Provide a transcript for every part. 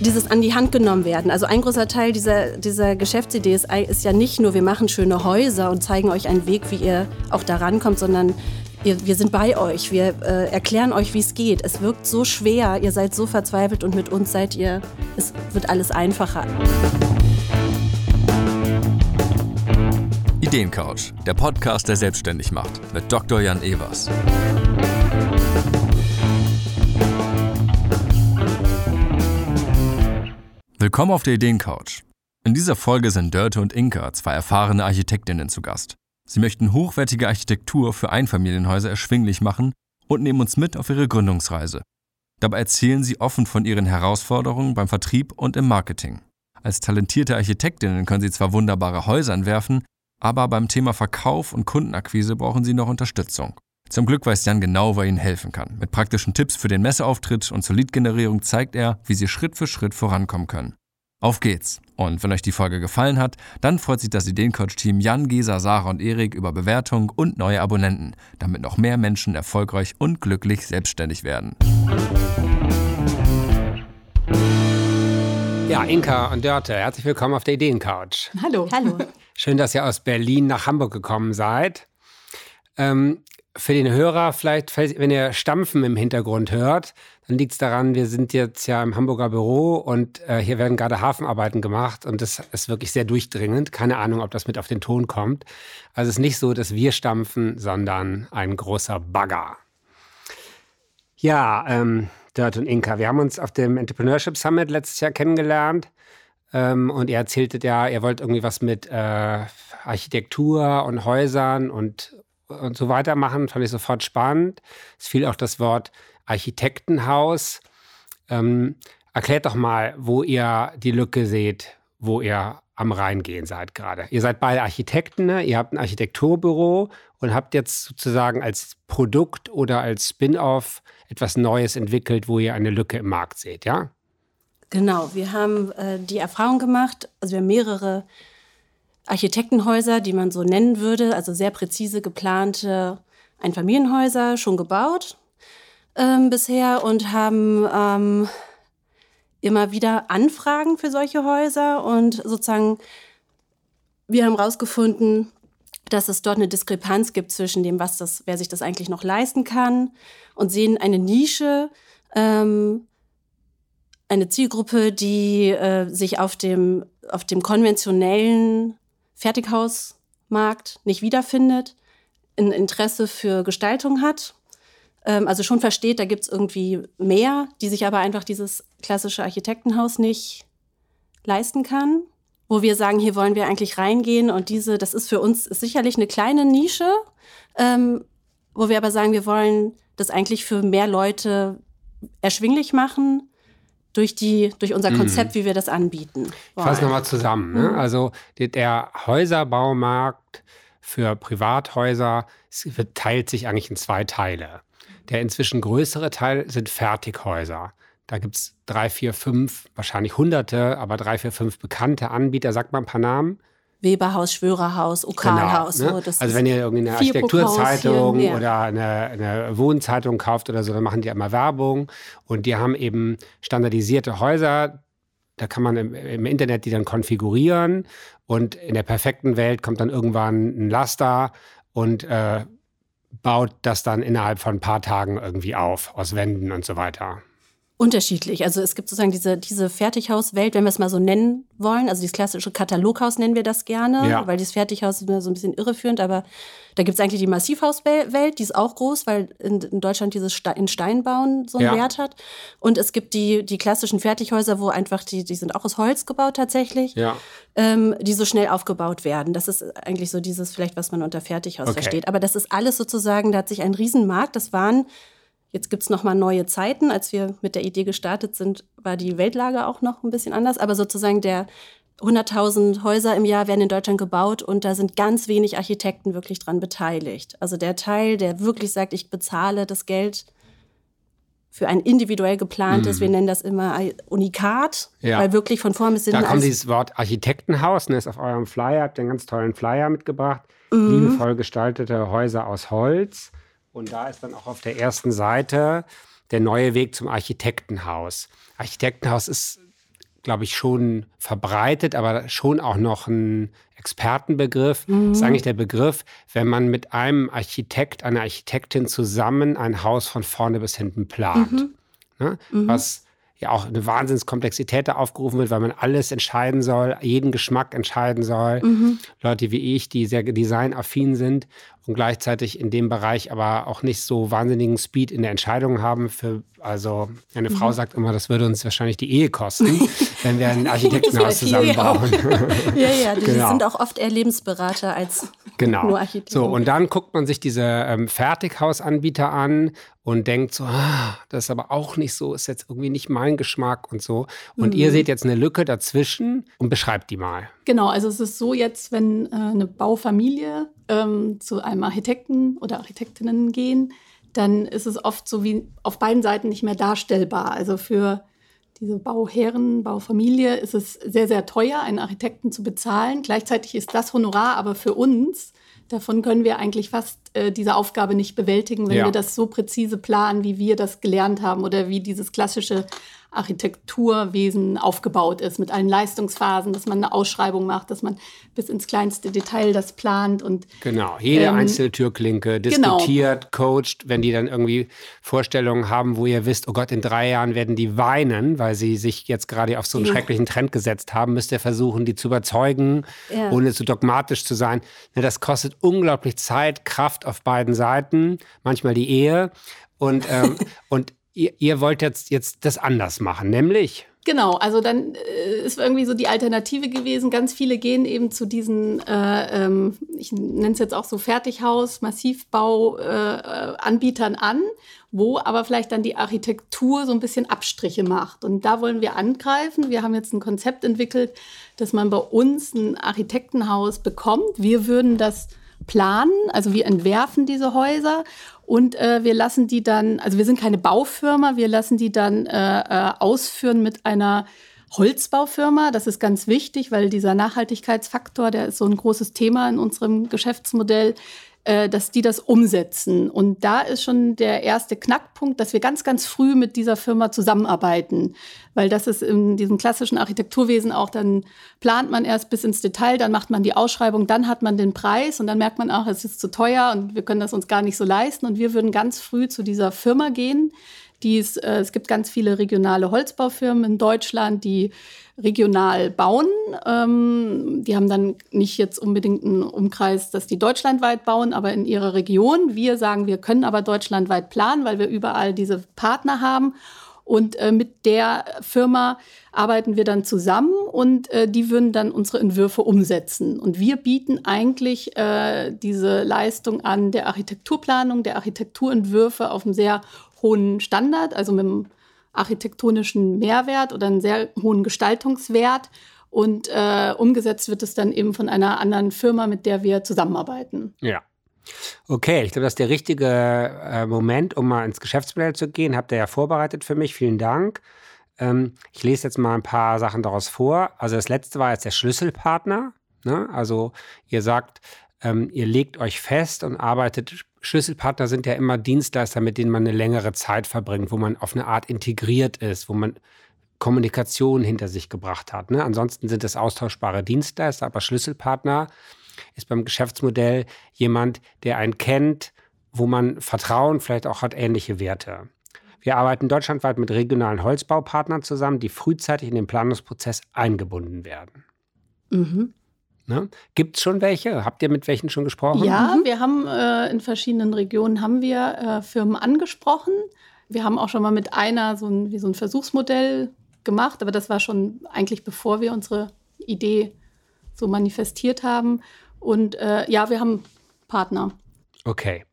dieses an die Hand genommen werden. Also ein großer Teil dieser, dieser Geschäftsidee ist, ist ja nicht nur, wir machen schöne Häuser und zeigen euch einen Weg, wie ihr auch da rankommt, sondern wir, wir sind bei euch. Wir äh, erklären euch, wie es geht. Es wirkt so schwer, ihr seid so verzweifelt und mit uns seid ihr, es wird alles einfacher. Ideencouch, der Podcast, der selbstständig macht, mit Dr. Jan Evers. Willkommen auf der Ideencouch. In dieser Folge sind Dörte und Inka, zwei erfahrene Architektinnen, zu Gast. Sie möchten hochwertige Architektur für Einfamilienhäuser erschwinglich machen und nehmen uns mit auf ihre Gründungsreise. Dabei erzählen sie offen von ihren Herausforderungen beim Vertrieb und im Marketing. Als talentierte Architektinnen können sie zwar wunderbare Häuser entwerfen, aber beim Thema Verkauf und Kundenakquise brauchen sie noch Unterstützung. Zum Glück weiß Jan genau, wer ihnen helfen kann. Mit praktischen Tipps für den Messeauftritt und zur Leadgenerierung zeigt er, wie sie Schritt für Schritt vorankommen können. Auf geht's! Und wenn euch die Folge gefallen hat, dann freut sich das Ideencoach-Team Jan, Gesa, Sarah und Erik über Bewertung und neue Abonnenten, damit noch mehr Menschen erfolgreich und glücklich selbstständig werden. Ja, Inka und Dörte, herzlich willkommen auf der Ideencouch. Hallo. Hallo. Schön, dass ihr aus Berlin nach Hamburg gekommen seid. Ähm, für den Hörer vielleicht, wenn ihr Stampfen im Hintergrund hört, dann liegt es daran, wir sind jetzt ja im Hamburger Büro und äh, hier werden gerade Hafenarbeiten gemacht und das ist wirklich sehr durchdringend. Keine Ahnung, ob das mit auf den Ton kommt. Also es ist nicht so, dass wir stampfen, sondern ein großer Bagger. Ja, ähm, Dirt und Inka, wir haben uns auf dem Entrepreneurship Summit letztes Jahr kennengelernt. Ähm, und ihr erzähltet ja, ihr wollt irgendwie was mit äh, Architektur und Häusern und und so weiter machen, fand ich sofort spannend. Es fiel auch das Wort Architektenhaus. Ähm, erklärt doch mal, wo ihr die Lücke seht, wo ihr am Reingehen seid gerade. Ihr seid beide Architekten, ne? ihr habt ein Architekturbüro und habt jetzt sozusagen als Produkt oder als Spin-off etwas Neues entwickelt, wo ihr eine Lücke im Markt seht, ja? Genau, wir haben äh, die Erfahrung gemacht, also wir haben mehrere Architektenhäuser, die man so nennen würde, also sehr präzise geplante Einfamilienhäuser schon gebaut ähm, bisher und haben ähm, immer wieder Anfragen für solche Häuser und sozusagen wir haben herausgefunden, dass es dort eine Diskrepanz gibt zwischen dem, was das, wer sich das eigentlich noch leisten kann und sehen eine Nische, ähm, eine Zielgruppe, die äh, sich auf dem, auf dem konventionellen Fertighausmarkt nicht wiederfindet, ein Interesse für Gestaltung hat, ähm, also schon versteht, da gibt es irgendwie mehr, die sich aber einfach dieses klassische Architektenhaus nicht leisten kann. Wo wir sagen, hier wollen wir eigentlich reingehen und diese, das ist für uns ist sicherlich eine kleine Nische, ähm, wo wir aber sagen, wir wollen das eigentlich für mehr Leute erschwinglich machen, durch, die, durch unser. Konzept, mhm. wie wir das anbieten. Ich fasse nochmal zusammen. Ne? Mhm. Also der Häuserbaumarkt für Privathäuser teilt sich eigentlich in zwei Teile. Der inzwischen größere Teil sind Fertighäuser. Da gibt es drei, vier, fünf, wahrscheinlich hunderte, aber drei, vier, fünf bekannte Anbieter. Sagt mal ein paar Namen. Weberhaus, Schwörerhaus, Okalhaus. Genau, ne? so, also wenn ihr irgendeine Architekturzeitung ja. oder eine, eine, Wohnzeitung kauft oder so, dann machen die immer Werbung und die haben eben standardisierte Häuser. Da kann man im, im Internet die dann konfigurieren und in der perfekten Welt kommt dann irgendwann ein Laster und äh, baut das dann innerhalb von ein paar Tagen irgendwie auf, aus Wänden und so weiter. Unterschiedlich. Also es gibt sozusagen diese, diese Fertighauswelt, wenn wir es mal so nennen wollen. Also dieses klassische Kataloghaus nennen wir das gerne, ja. weil dieses Fertighaus ist immer so ein bisschen irreführend. Aber da gibt es eigentlich die Massivhauswelt, die ist auch groß, weil in, in Deutschland dieses Ste in Stein bauen so einen ja. Wert hat. Und es gibt die, die klassischen Fertighäuser, wo einfach die, die sind auch aus Holz gebaut tatsächlich, ja. ähm, die so schnell aufgebaut werden. Das ist eigentlich so dieses vielleicht, was man unter Fertighaus okay. versteht. Aber das ist alles sozusagen, da hat sich ein Riesenmarkt, das waren Jetzt gibt es nochmal neue Zeiten. Als wir mit der Idee gestartet sind, war die Weltlage auch noch ein bisschen anders. Aber sozusagen der 100.000 Häuser im Jahr werden in Deutschland gebaut und da sind ganz wenig Architekten wirklich dran beteiligt. Also der Teil, der wirklich sagt, ich bezahle das Geld für ein individuell geplantes, mhm. wir nennen das immer Unikat, ja. weil wirklich von vorn bis hinten. Da kommt dieses Wort Architektenhaus, ne, ist auf eurem Flyer, habt ihr einen ganz tollen Flyer mitgebracht. Mhm. Liebevoll gestaltete Häuser aus Holz. Und da ist dann auch auf der ersten Seite der neue Weg zum Architektenhaus. Architektenhaus ist glaube ich, schon verbreitet, aber schon auch noch ein Expertenbegriff. Mhm. Das ist eigentlich der Begriff, wenn man mit einem Architekt, einer Architektin zusammen ein Haus von vorne bis hinten plant. Mhm. Ne? Mhm. Was ja auch eine Wahnsinnskomplexität da aufgerufen wird, weil man alles entscheiden soll, jeden Geschmack entscheiden soll. Mhm. Leute wie ich, die sehr designaffin sind und gleichzeitig in dem Bereich aber auch nicht so wahnsinnigen Speed in der Entscheidung haben. Für, also eine mhm. Frau sagt immer, das würde uns wahrscheinlich die Ehe kosten, wenn wir ein Architektenhaus zusammenbauen. ja, ja, die genau. sind auch oft eher Lebensberater als genau. nur Architekten. So, und dann guckt man sich diese ähm, Fertighausanbieter an und denkt so, ah, das ist aber auch nicht so, ist jetzt irgendwie nicht mein Geschmack und so. Und mhm. ihr seht jetzt eine Lücke dazwischen und beschreibt die mal. Genau, also es ist so jetzt, wenn äh, eine Baufamilie ähm, zu einem Architekten oder Architektinnen gehen, dann ist es oft so wie auf beiden Seiten nicht mehr darstellbar. Also für diese Bauherren, Baufamilie ist es sehr, sehr teuer, einen Architekten zu bezahlen. Gleichzeitig ist das Honorar aber für uns, davon können wir eigentlich fast äh, diese Aufgabe nicht bewältigen, wenn ja. wir das so präzise planen, wie wir das gelernt haben oder wie dieses klassische Architekturwesen aufgebaut ist, mit allen Leistungsphasen, dass man eine Ausschreibung macht, dass man bis ins kleinste Detail das plant und genau jede ähm, einzelne Türklinke diskutiert, genau. coacht, wenn die dann irgendwie Vorstellungen haben, wo ihr wisst, oh Gott, in drei Jahren werden die weinen, weil sie sich jetzt gerade auf so einen ja. schrecklichen Trend gesetzt haben, müsst ihr versuchen, die zu überzeugen, ja. ohne zu dogmatisch zu sein. Das kostet unglaublich Zeit, Kraft auf beiden Seiten, manchmal die Ehe und ähm, und ihr, ihr wollt jetzt, jetzt das anders machen, nämlich? Genau, also dann äh, ist irgendwie so die Alternative gewesen. Ganz viele gehen eben zu diesen, äh, ähm, ich nenne es jetzt auch so Fertighaus, Massivbau-Anbietern äh, an, wo aber vielleicht dann die Architektur so ein bisschen Abstriche macht. Und da wollen wir angreifen. Wir haben jetzt ein Konzept entwickelt, dass man bei uns ein Architektenhaus bekommt. Wir würden das planen, also wir entwerfen diese Häuser und äh, wir lassen die dann, also wir sind keine Baufirma, wir lassen die dann äh, äh, ausführen mit einer Holzbaufirma. Das ist ganz wichtig, weil dieser Nachhaltigkeitsfaktor, der ist so ein großes Thema in unserem Geschäftsmodell. Äh, dass die das umsetzen. Und da ist schon der erste Knackpunkt, dass wir ganz, ganz früh mit dieser Firma zusammenarbeiten. Weil das ist in diesem klassischen Architekturwesen auch, dann plant man erst bis ins Detail, dann macht man die Ausschreibung, dann hat man den Preis und dann merkt man auch, es ist zu teuer und wir können das uns gar nicht so leisten. Und wir würden ganz früh zu dieser Firma gehen, die es, äh, es gibt ganz viele regionale Holzbaufirmen in Deutschland, die regional bauen. Ähm, die haben dann nicht jetzt unbedingt einen Umkreis, dass die deutschlandweit bauen, aber in ihrer Region. Wir sagen, wir können aber deutschlandweit planen, weil wir überall diese Partner haben. Und äh, mit der Firma arbeiten wir dann zusammen und äh, die würden dann unsere Entwürfe umsetzen. Und wir bieten eigentlich äh, diese Leistung an der Architekturplanung, der Architekturentwürfe auf einem sehr hohen Standard, also mit einem architektonischen Mehrwert oder einen sehr hohen Gestaltungswert. Und äh, umgesetzt wird es dann eben von einer anderen Firma, mit der wir zusammenarbeiten. Ja. Okay, ich glaube, das ist der richtige äh, Moment, um mal ins Geschäftsmodell zu gehen. Habt ihr ja vorbereitet für mich. Vielen Dank. Ähm, ich lese jetzt mal ein paar Sachen daraus vor. Also das letzte war jetzt der Schlüsselpartner. Ne? Also ihr sagt, ähm, ihr legt euch fest und arbeitet Schlüsselpartner sind ja immer Dienstleister, mit denen man eine längere Zeit verbringt, wo man auf eine Art integriert ist, wo man Kommunikation hinter sich gebracht hat. Ne? Ansonsten sind es austauschbare Dienstleister, aber Schlüsselpartner ist beim Geschäftsmodell jemand, der einen kennt, wo man Vertrauen vielleicht auch hat, ähnliche Werte. Wir arbeiten deutschlandweit mit regionalen Holzbaupartnern zusammen, die frühzeitig in den Planungsprozess eingebunden werden. Mhm. Ne? Gibt es schon welche? Habt ihr mit welchen schon gesprochen? Ja, mhm. wir haben äh, in verschiedenen Regionen haben wir äh, Firmen angesprochen. Wir haben auch schon mal mit einer so ein, so ein Versuchsmodell gemacht, aber das war schon eigentlich bevor wir unsere Idee so manifestiert haben. Und äh, ja, wir haben Partner. Okay,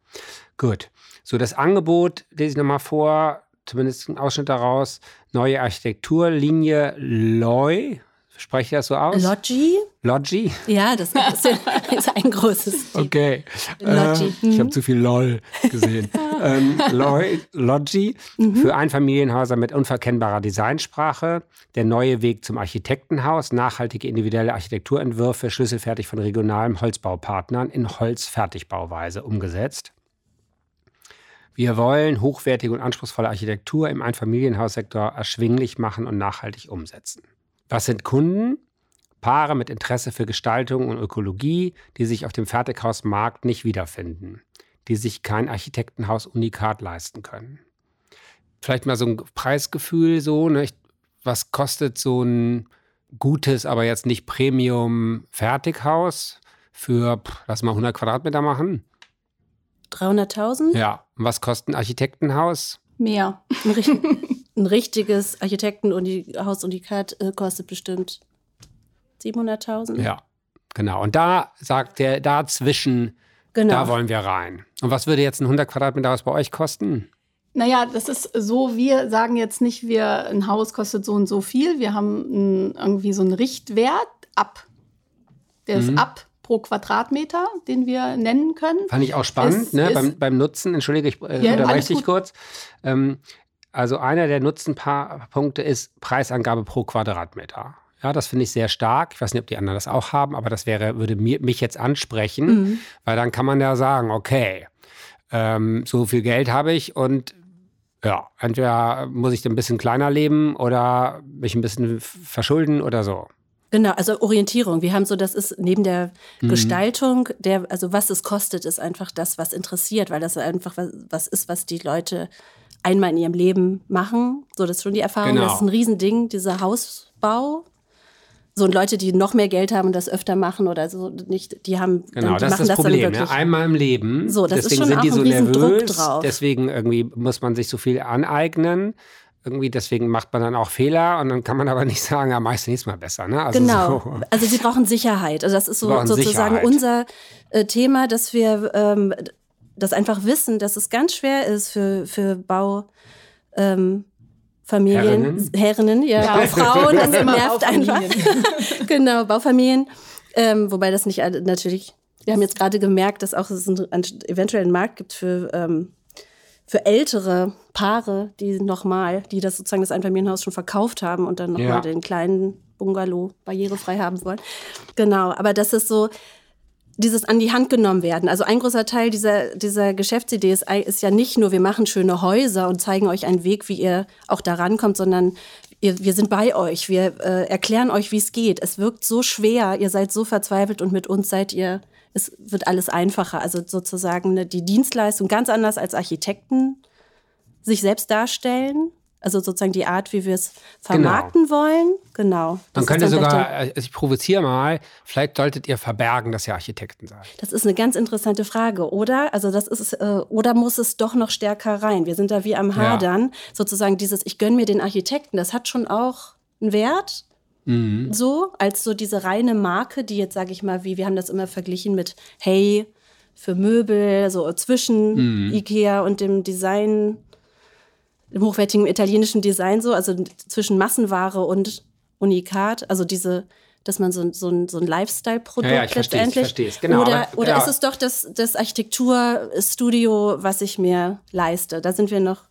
gut. So, das Angebot lese ich nochmal vor, zumindest ein Ausschnitt daraus. Neue Architekturlinie LOI, Spreche ich das so aus? Logi. Logi? Ja, das ist ein großes. Team. Okay. Logi. Äh, ich habe zu viel LOL gesehen. ähm, Logi mhm. für Einfamilienhäuser mit unverkennbarer Designsprache. Der neue Weg zum Architektenhaus. Nachhaltige individuelle Architekturentwürfe, schlüsselfertig von regionalen Holzbaupartnern in Holzfertigbauweise umgesetzt. Wir wollen hochwertige und anspruchsvolle Architektur im Einfamilienhaussektor erschwinglich machen und nachhaltig umsetzen. Was sind Kunden? Paare mit Interesse für Gestaltung und Ökologie, die sich auf dem Fertighausmarkt nicht wiederfinden, die sich kein Architektenhaus unikat leisten können. Vielleicht mal so ein Preisgefühl, so, ne? was kostet so ein gutes, aber jetzt nicht Premium-Fertighaus für, lass mal 100 Quadratmeter machen? 300.000? Ja. Und was kostet ein Architektenhaus? Mehr. Ein, richtiges Architektenhaus Unikat äh, kostet bestimmt 700.000. Ja, genau. Und da sagt der, dazwischen, genau. da wollen wir rein. Und was würde jetzt ein 100 Quadratmeter Haus bei euch kosten? Naja, das ist so, wir sagen jetzt nicht, wir, ein Haus kostet so und so viel. Wir haben ein, irgendwie so einen Richtwert ab. Der mhm. ist ab pro Quadratmeter, den wir nennen können. Fand ich auch spannend, es, ne? beim, beim Nutzen. Entschuldige, ich äh, ja, unterbreche dich kurz. Ähm, also einer der Nutzenpunkte ist Preisangabe pro Quadratmeter. Ja, das finde ich sehr stark. Ich weiß nicht, ob die anderen das auch haben, aber das wäre, würde mir, mich jetzt ansprechen, mhm. weil dann kann man ja sagen, okay, ähm, so viel Geld habe ich und ja, entweder muss ich ein bisschen kleiner leben oder mich ein bisschen verschulden oder so. Genau, also Orientierung. Wir haben so, das ist neben der mhm. Gestaltung, der, also was es kostet, ist einfach das, was interessiert, weil das einfach was, was ist, was die Leute einmal in ihrem Leben machen. So, das ist schon die Erfahrung. Genau. Das ist ein Riesending, dieser Hausbau so und Leute, die noch mehr Geld haben und das öfter machen oder so nicht, die haben genau, dann, die das ist das Problem. Ja, einmal im Leben. So, das deswegen ist schon sind die so nervös. Drauf. Deswegen irgendwie muss man sich so viel aneignen. Irgendwie deswegen macht man dann auch Fehler und dann kann man aber nicht sagen, ja, meist nächstes Mal besser. Ne? Also genau. So. Also sie brauchen Sicherheit. Also das ist so sozusagen Sicherheit. unser äh, Thema, dass wir ähm, das einfach wissen, dass es ganz schwer ist für, für Bau. Ähm, Familien, Herrinnen, Herrinnen ja, ja. Frauen, das nervt einfach. genau, Baufamilien. Ähm, wobei das nicht natürlich, wir haben jetzt gerade gemerkt, dass auch es einen, eventuell einen Markt gibt für, ähm, für ältere Paare, die nochmal, die das sozusagen das Einfamilienhaus schon verkauft haben und dann nochmal ja. den kleinen Bungalow barrierefrei haben wollen. Genau, aber das ist so, dieses an die Hand genommen werden. Also ein großer Teil dieser, dieser Geschäftsidee ist, ist ja nicht nur, wir machen schöne Häuser und zeigen euch einen Weg, wie ihr auch da rankommt, sondern ihr, wir sind bei euch. Wir äh, erklären euch, wie es geht. Es wirkt so schwer, ihr seid so verzweifelt und mit uns seid ihr, es wird alles einfacher. Also sozusagen ne, die Dienstleistung ganz anders als Architekten sich selbst darstellen also sozusagen die Art, wie wir es vermarkten genau. wollen. Genau. Man könnte sogar, also ich provoziere mal, vielleicht solltet ihr verbergen, dass ihr Architekten seid. Das ist eine ganz interessante Frage, oder? Also das ist, äh, oder muss es doch noch stärker rein? Wir sind da wie am Hadern. Ja. Sozusagen dieses, ich gönne mir den Architekten, das hat schon auch einen Wert. Mhm. So, als so diese reine Marke, die jetzt, sage ich mal, wie, wir haben das immer verglichen mit Hey für Möbel, so zwischen mhm. Ikea und dem Design im hochwertigen italienischen Design so, also zwischen Massenware und Unikat, also diese, dass man so, so ein, so ein Lifestyle-Produkt ja, ja, letztendlich. Verstehe, genau, oder aber, oder genau. ist es doch das, das Architekturstudio, was ich mir leiste? Da sind wir noch,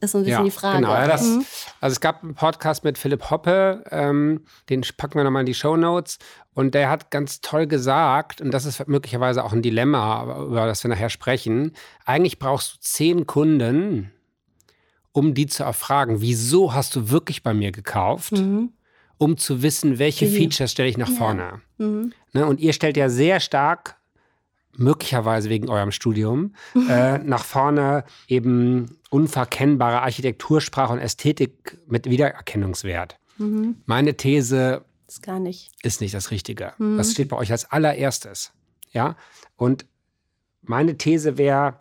ist so ein bisschen ja, die Frage. Genau, ja, das, mhm. also es gab einen Podcast mit Philipp Hoppe, ähm, den packen wir nochmal in die Show Notes. Und der hat ganz toll gesagt, und das ist möglicherweise auch ein Dilemma, über das wir nachher sprechen, eigentlich brauchst du zehn Kunden, um die zu erfragen, wieso hast du wirklich bei mir gekauft, mhm. um zu wissen, welche mhm. Features stelle ich nach vorne. Ja. Mhm. Ne, und ihr stellt ja sehr stark, möglicherweise wegen eurem Studium, mhm. äh, nach vorne eben unverkennbare Architektursprache und Ästhetik mit Wiedererkennungswert. Mhm. Meine These ist gar nicht. Ist nicht das Richtige. Mhm. Das steht bei euch als allererstes. Ja. Und meine These wäre,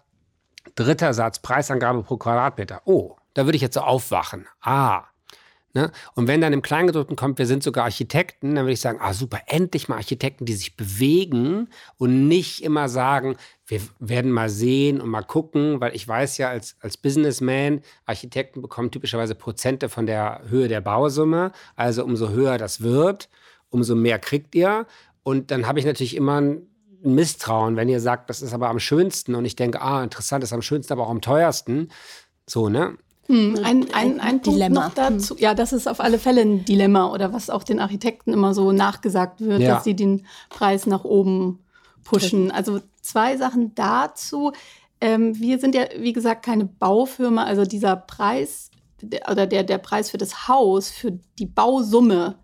dritter Satz, Preisangabe pro Quadratmeter. Oh, da würde ich jetzt so aufwachen. Ah. Ne? Und wenn dann im Kleingedruckten kommt, wir sind sogar Architekten, dann würde ich sagen, ah super, endlich mal Architekten, die sich bewegen und nicht immer sagen, wir werden mal sehen und mal gucken, weil ich weiß ja als, als Businessman, Architekten bekommen typischerweise Prozente von der Höhe der Bausumme. Also umso höher das wird, umso mehr kriegt ihr. Und dann habe ich natürlich immer ein Misstrauen, wenn ihr sagt, das ist aber am schönsten und ich denke, ah, interessant, das ist am schönsten, aber auch am teuersten. So, ne? Hm, ein, ein, ein Dilemma. noch dazu. Ja, das ist auf alle Fälle ein Dilemma oder was auch den Architekten immer so nachgesagt wird, ja. dass sie den Preis nach oben pushen. Also zwei Sachen dazu. Ähm, wir sind ja, wie gesagt, keine Baufirma. Also dieser Preis der, oder der, der Preis für das Haus, für die Bausumme,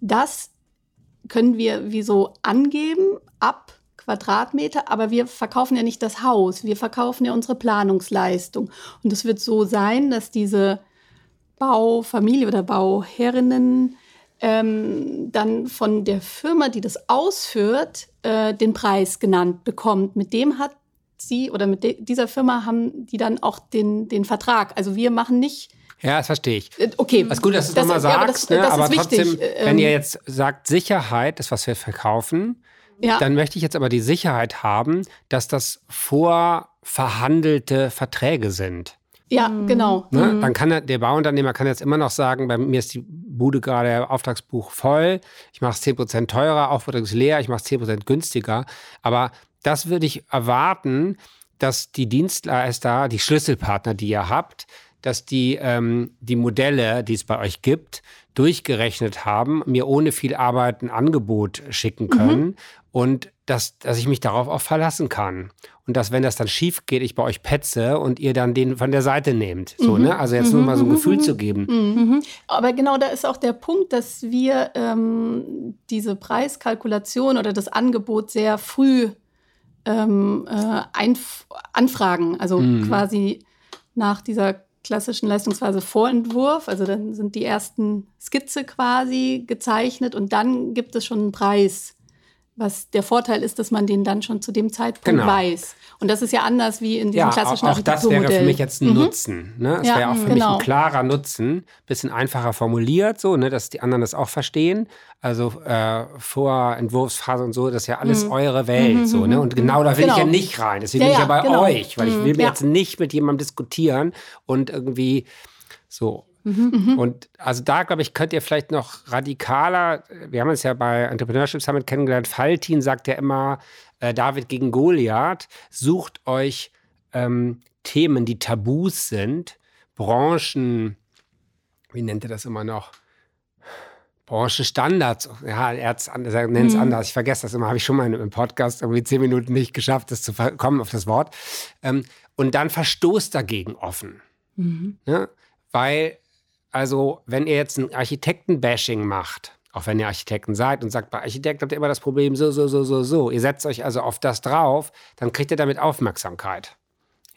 Das können wir wie so angeben ab Quadratmeter, aber wir verkaufen ja nicht das Haus, wir verkaufen ja unsere Planungsleistung. Und es wird so sein, dass diese Baufamilie oder Bauherrinnen ähm, dann von der Firma, die das ausführt, äh, den Preis genannt bekommt. Mit dem hat sie oder mit dieser Firma haben die dann auch den, den Vertrag. Also wir machen nicht ja, das verstehe ich. Äh, okay. Was gut, dass du es nochmal sagst, ja, aber, das, ne? das aber trotzdem, ähm, wenn ihr jetzt sagt, Sicherheit ist, was wir verkaufen, ja. dann möchte ich jetzt aber die Sicherheit haben, dass das vorverhandelte Verträge sind. Ja, mhm. genau. Ne? Mhm. Dann kann der, der Bauunternehmer kann jetzt immer noch sagen, bei mir ist die Bude gerade Auftragsbuch voll, ich mache es 10% teurer, Auftrag ist leer, ich mache es 10% günstiger. Aber das würde ich erwarten, dass die Dienstleister, die Schlüsselpartner, die ihr habt, dass die ähm, die Modelle, die es bei euch gibt, durchgerechnet haben, mir ohne viel Arbeit ein Angebot schicken können mhm. Und dass, dass ich mich darauf auch verlassen kann. Und dass, wenn das dann schief geht, ich bei euch petze und ihr dann den von der Seite nehmt. So, mhm. ne? Also jetzt mhm. nur mal so ein Gefühl zu geben. Mhm. Aber genau da ist auch der Punkt, dass wir ähm, diese Preiskalkulation oder das Angebot sehr früh ähm, äh, anfragen. Also mhm. quasi nach dieser klassischen Leistungsphase Vorentwurf. Also dann sind die ersten Skizze quasi gezeichnet und dann gibt es schon einen Preis. Was der Vorteil ist, dass man den dann schon zu dem Zeitpunkt genau. weiß. Und das ist ja anders wie in diesem ja, klassischen auch, auch das wäre für mich jetzt ein mhm. Nutzen. Ne? Es ja, wäre auch für genau. mich ein klarer Nutzen, bisschen einfacher formuliert, so, ne, dass die anderen das auch verstehen. Also äh, Vorentwurfsphase und so, das ist ja alles mhm. eure Welt. Mhm, so, ne? Und genau da will genau. ich ja nicht rein. Deswegen ja, bin ich ja bei genau. euch, weil ich mhm. will mir jetzt nicht mit jemandem diskutieren und irgendwie so. Mhm. Und also da, glaube ich, könnt ihr vielleicht noch radikaler, wir haben uns ja bei Entrepreneurship Summit kennengelernt, Faltin sagt ja immer, äh, David gegen Goliath, sucht euch ähm, Themen, die Tabus sind, Branchen, wie nennt ihr das immer noch? Branchenstandards. Ja, er, er nennt es mhm. anders. Ich vergesse das immer, habe ich schon mal im Podcast irgendwie zehn Minuten nicht geschafft, das zu kommen auf das Wort. Ähm, und dann verstoßt dagegen offen. Mhm. Ne? Weil also wenn ihr jetzt ein Architekten-Bashing macht, auch wenn ihr Architekten seid und sagt, bei Architekt habt ihr immer das Problem so, so, so, so, so. Ihr setzt euch also auf das drauf, dann kriegt ihr damit Aufmerksamkeit.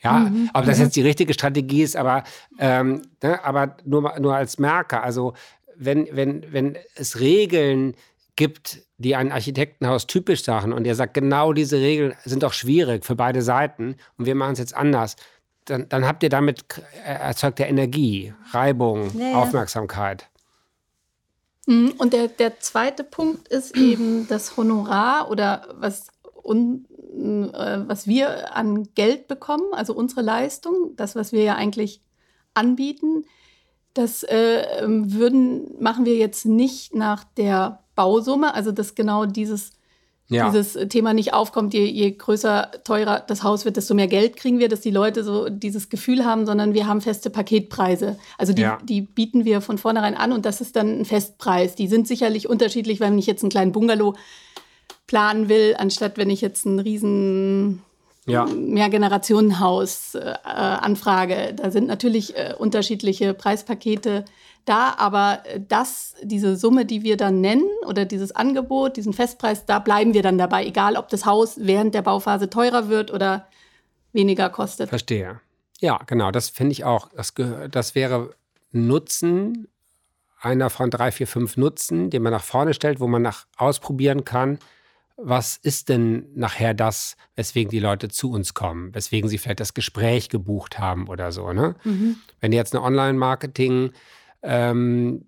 Ja, mhm. ob das mhm. jetzt die richtige Strategie ist, aber, ähm, ne, aber nur, nur als Merker. Also wenn, wenn, wenn es Regeln gibt, die ein Architektenhaus typisch sagen und ihr sagt, genau diese Regeln sind doch schwierig für beide Seiten und wir machen es jetzt anders, dann, dann habt ihr damit äh, erzeugt ihr Energie, Reibung, ja, ja. Aufmerksamkeit. Mhm, und der, der zweite Punkt ist eben das Honorar oder was, un, äh, was wir an Geld bekommen, also unsere Leistung, das, was wir ja eigentlich anbieten. Das äh, würden, machen wir jetzt nicht nach der Bausumme, also dass genau dieses ja. dieses Thema nicht aufkommt, je, je größer, teurer das Haus wird, desto mehr Geld kriegen wir, dass die Leute so dieses Gefühl haben, sondern wir haben feste Paketpreise. Also die, ja. die bieten wir von vornherein an und das ist dann ein Festpreis. Die sind sicherlich unterschiedlich, wenn ich jetzt einen kleinen Bungalow planen will, anstatt wenn ich jetzt ein riesen ja. Mehrgenerationenhaus äh, anfrage. Da sind natürlich äh, unterschiedliche Preispakete da, aber äh, das, diese Summe, die wir dann nennen oder dieses Angebot, diesen Festpreis, da bleiben wir dann dabei, egal ob das Haus während der Bauphase teurer wird oder weniger kostet. Verstehe. Ja, genau, das finde ich auch. Das, das wäre Nutzen, einer von drei, vier, fünf Nutzen, den man nach vorne stellt, wo man nach ausprobieren kann, was ist denn nachher das, weswegen die Leute zu uns kommen, weswegen sie vielleicht das Gespräch gebucht haben oder so. Ne? Mhm. Wenn jetzt eine Online-Marketing ähm,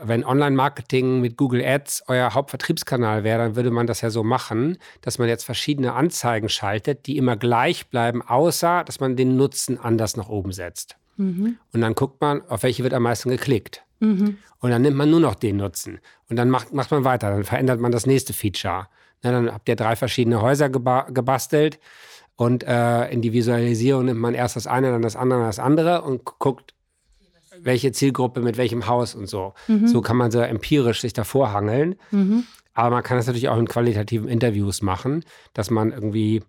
wenn Online-Marketing mit Google Ads euer Hauptvertriebskanal wäre, dann würde man das ja so machen, dass man jetzt verschiedene Anzeigen schaltet, die immer gleich bleiben, außer dass man den Nutzen anders nach oben setzt. Mhm. Und dann guckt man, auf welche wird am meisten geklickt. Mhm. Und dann nimmt man nur noch den Nutzen. Und dann macht, macht man weiter, dann verändert man das nächste Feature. Na, dann habt ihr drei verschiedene Häuser geba gebastelt und äh, in die Visualisierung nimmt man erst das eine, dann das andere, dann das andere und guckt, welche Zielgruppe mit welchem Haus und so. Mhm. So kann man so empirisch sich davor hangeln. Mhm. Aber man kann das natürlich auch in qualitativen Interviews machen, dass man irgendwie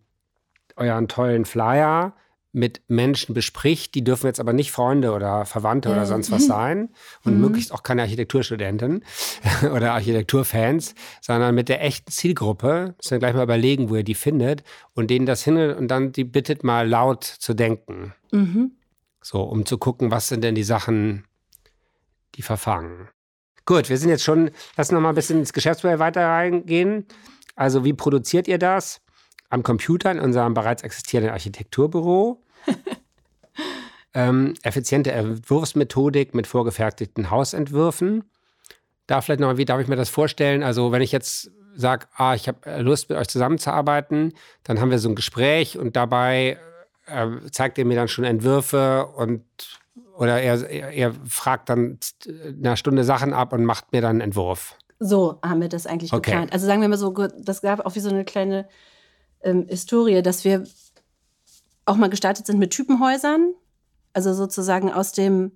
euren tollen Flyer mit Menschen bespricht, die dürfen jetzt aber nicht Freunde oder Verwandte oder sonst was sein und mhm. möglichst auch keine Architekturstudenten oder Architekturfans, sondern mit der echten Zielgruppe, müssen wir gleich mal überlegen, wo ihr die findet und denen das hin und dann die bittet mal laut zu denken. Mhm. So, um zu gucken, was sind denn die Sachen, die verfangen. Gut, wir sind jetzt schon, lass noch mal ein bisschen ins Geschäftsmodell weiter reingehen. Also, wie produziert ihr das? am Computer in unserem bereits existierenden Architekturbüro. ähm, effiziente Entwurfsmethodik mit vorgefertigten Hausentwürfen. Da vielleicht noch, wie darf ich mir das vorstellen? Also, wenn ich jetzt sage, ah, ich habe Lust, mit euch zusammenzuarbeiten, dann haben wir so ein Gespräch und dabei äh, zeigt ihr mir dann schon Entwürfe und oder er, er, er fragt dann eine Stunde Sachen ab und macht mir dann einen Entwurf. So haben wir das eigentlich okay. geplant. Also sagen wir mal so, das gab auch wie so eine kleine ähm, Historie, dass wir auch mal gestartet sind mit Typenhäusern, also sozusagen aus dem